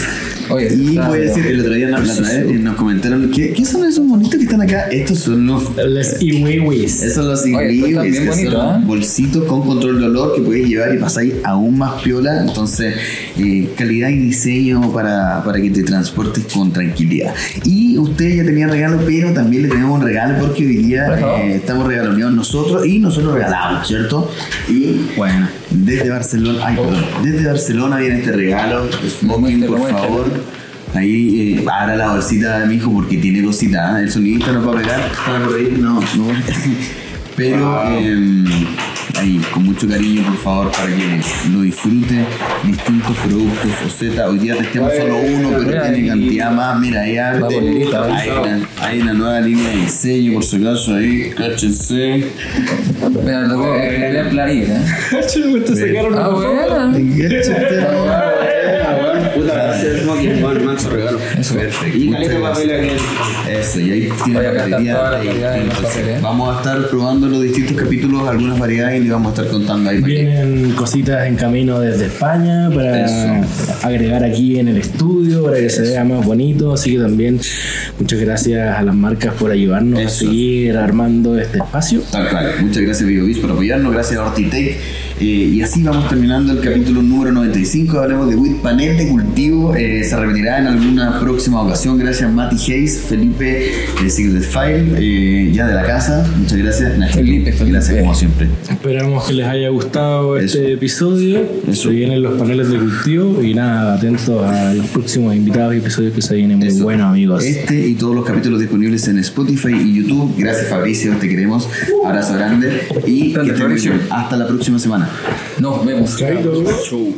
Oye, Y está- puede decir, el otro día nos, eh, comentaron, ¿qué, ¿qué son esos bonitos que están acá? Estos son los... Les iwiwis. Esos son los que bonitos, son ¿eh? bolsitos con control de olor que puedes llevar y pasáis aún más piola. Entonces, eh, calidad y diseño para, para que te transportes con tranquilidad. Y usted ya tenía regalo, pero también le tenemos un regalo porque hoy día eh, estamos regaloneados nosotros y nosotros regalamos, ¿cierto? Y Bueno, desde Barcelona, ay, perdón, desde Barcelona viene este regalo. Smoking, por favor. Ahí eh, abra la bolsita de mi hijo porque tiene cositas. ¿eh? El sonidista nos va a pegar. No, no. Pero eh, ahí, con mucho cariño, por favor, para que lo disfrute. Distintos productos OZ. Hoy día testeamos solo uno, pero mira, tiene y- cantidad más. Mira, ahí La arte. Hay una, hay una nueva línea de diseño, por si acaso. Ahí, cáchense. Mira, lo voy a leer la liga, ¿eh? Ah, bueno. Manso regalo. Eso. Perfecto. Y caleta papel aquí. Eso, y ahí tiene de distintos. Vamos a estar probando los distintos capítulos, algunas variedades y le vamos a estar contando ahí Vienen cositas en camino desde España para Eso. agregar aquí en el estudio para que se vea más bonito. Así que también muchas gracias a las marcas por ayudarnos a seguir armando este espacio. Tal cual. Muchas gracias BioBis por apoyarnos, gracias a Ortitec. Eh, y así vamos terminando el capítulo número 95. Hablemos de WIT Panel de Cultivo. Eh, se repetirá en alguna próxima ocasión. Gracias Mati Hayes, Felipe de Secret File, eh, ya de la casa. Muchas gracias. Nacho, Felipe, Felipe. Gracias como siempre. Esperamos que les haya gustado este episodio. Eso. Se vienen los paneles de cultivo y nada, atentos a los próximos invitados y episodios que se vienen muy Eso. buenos, amigos. Este y todos los capítulos disponibles en Spotify y YouTube. Gracias Fabricio, te queremos. Abrazo grande y que bien. Hasta la próxima semana. Nos vemos. Chau.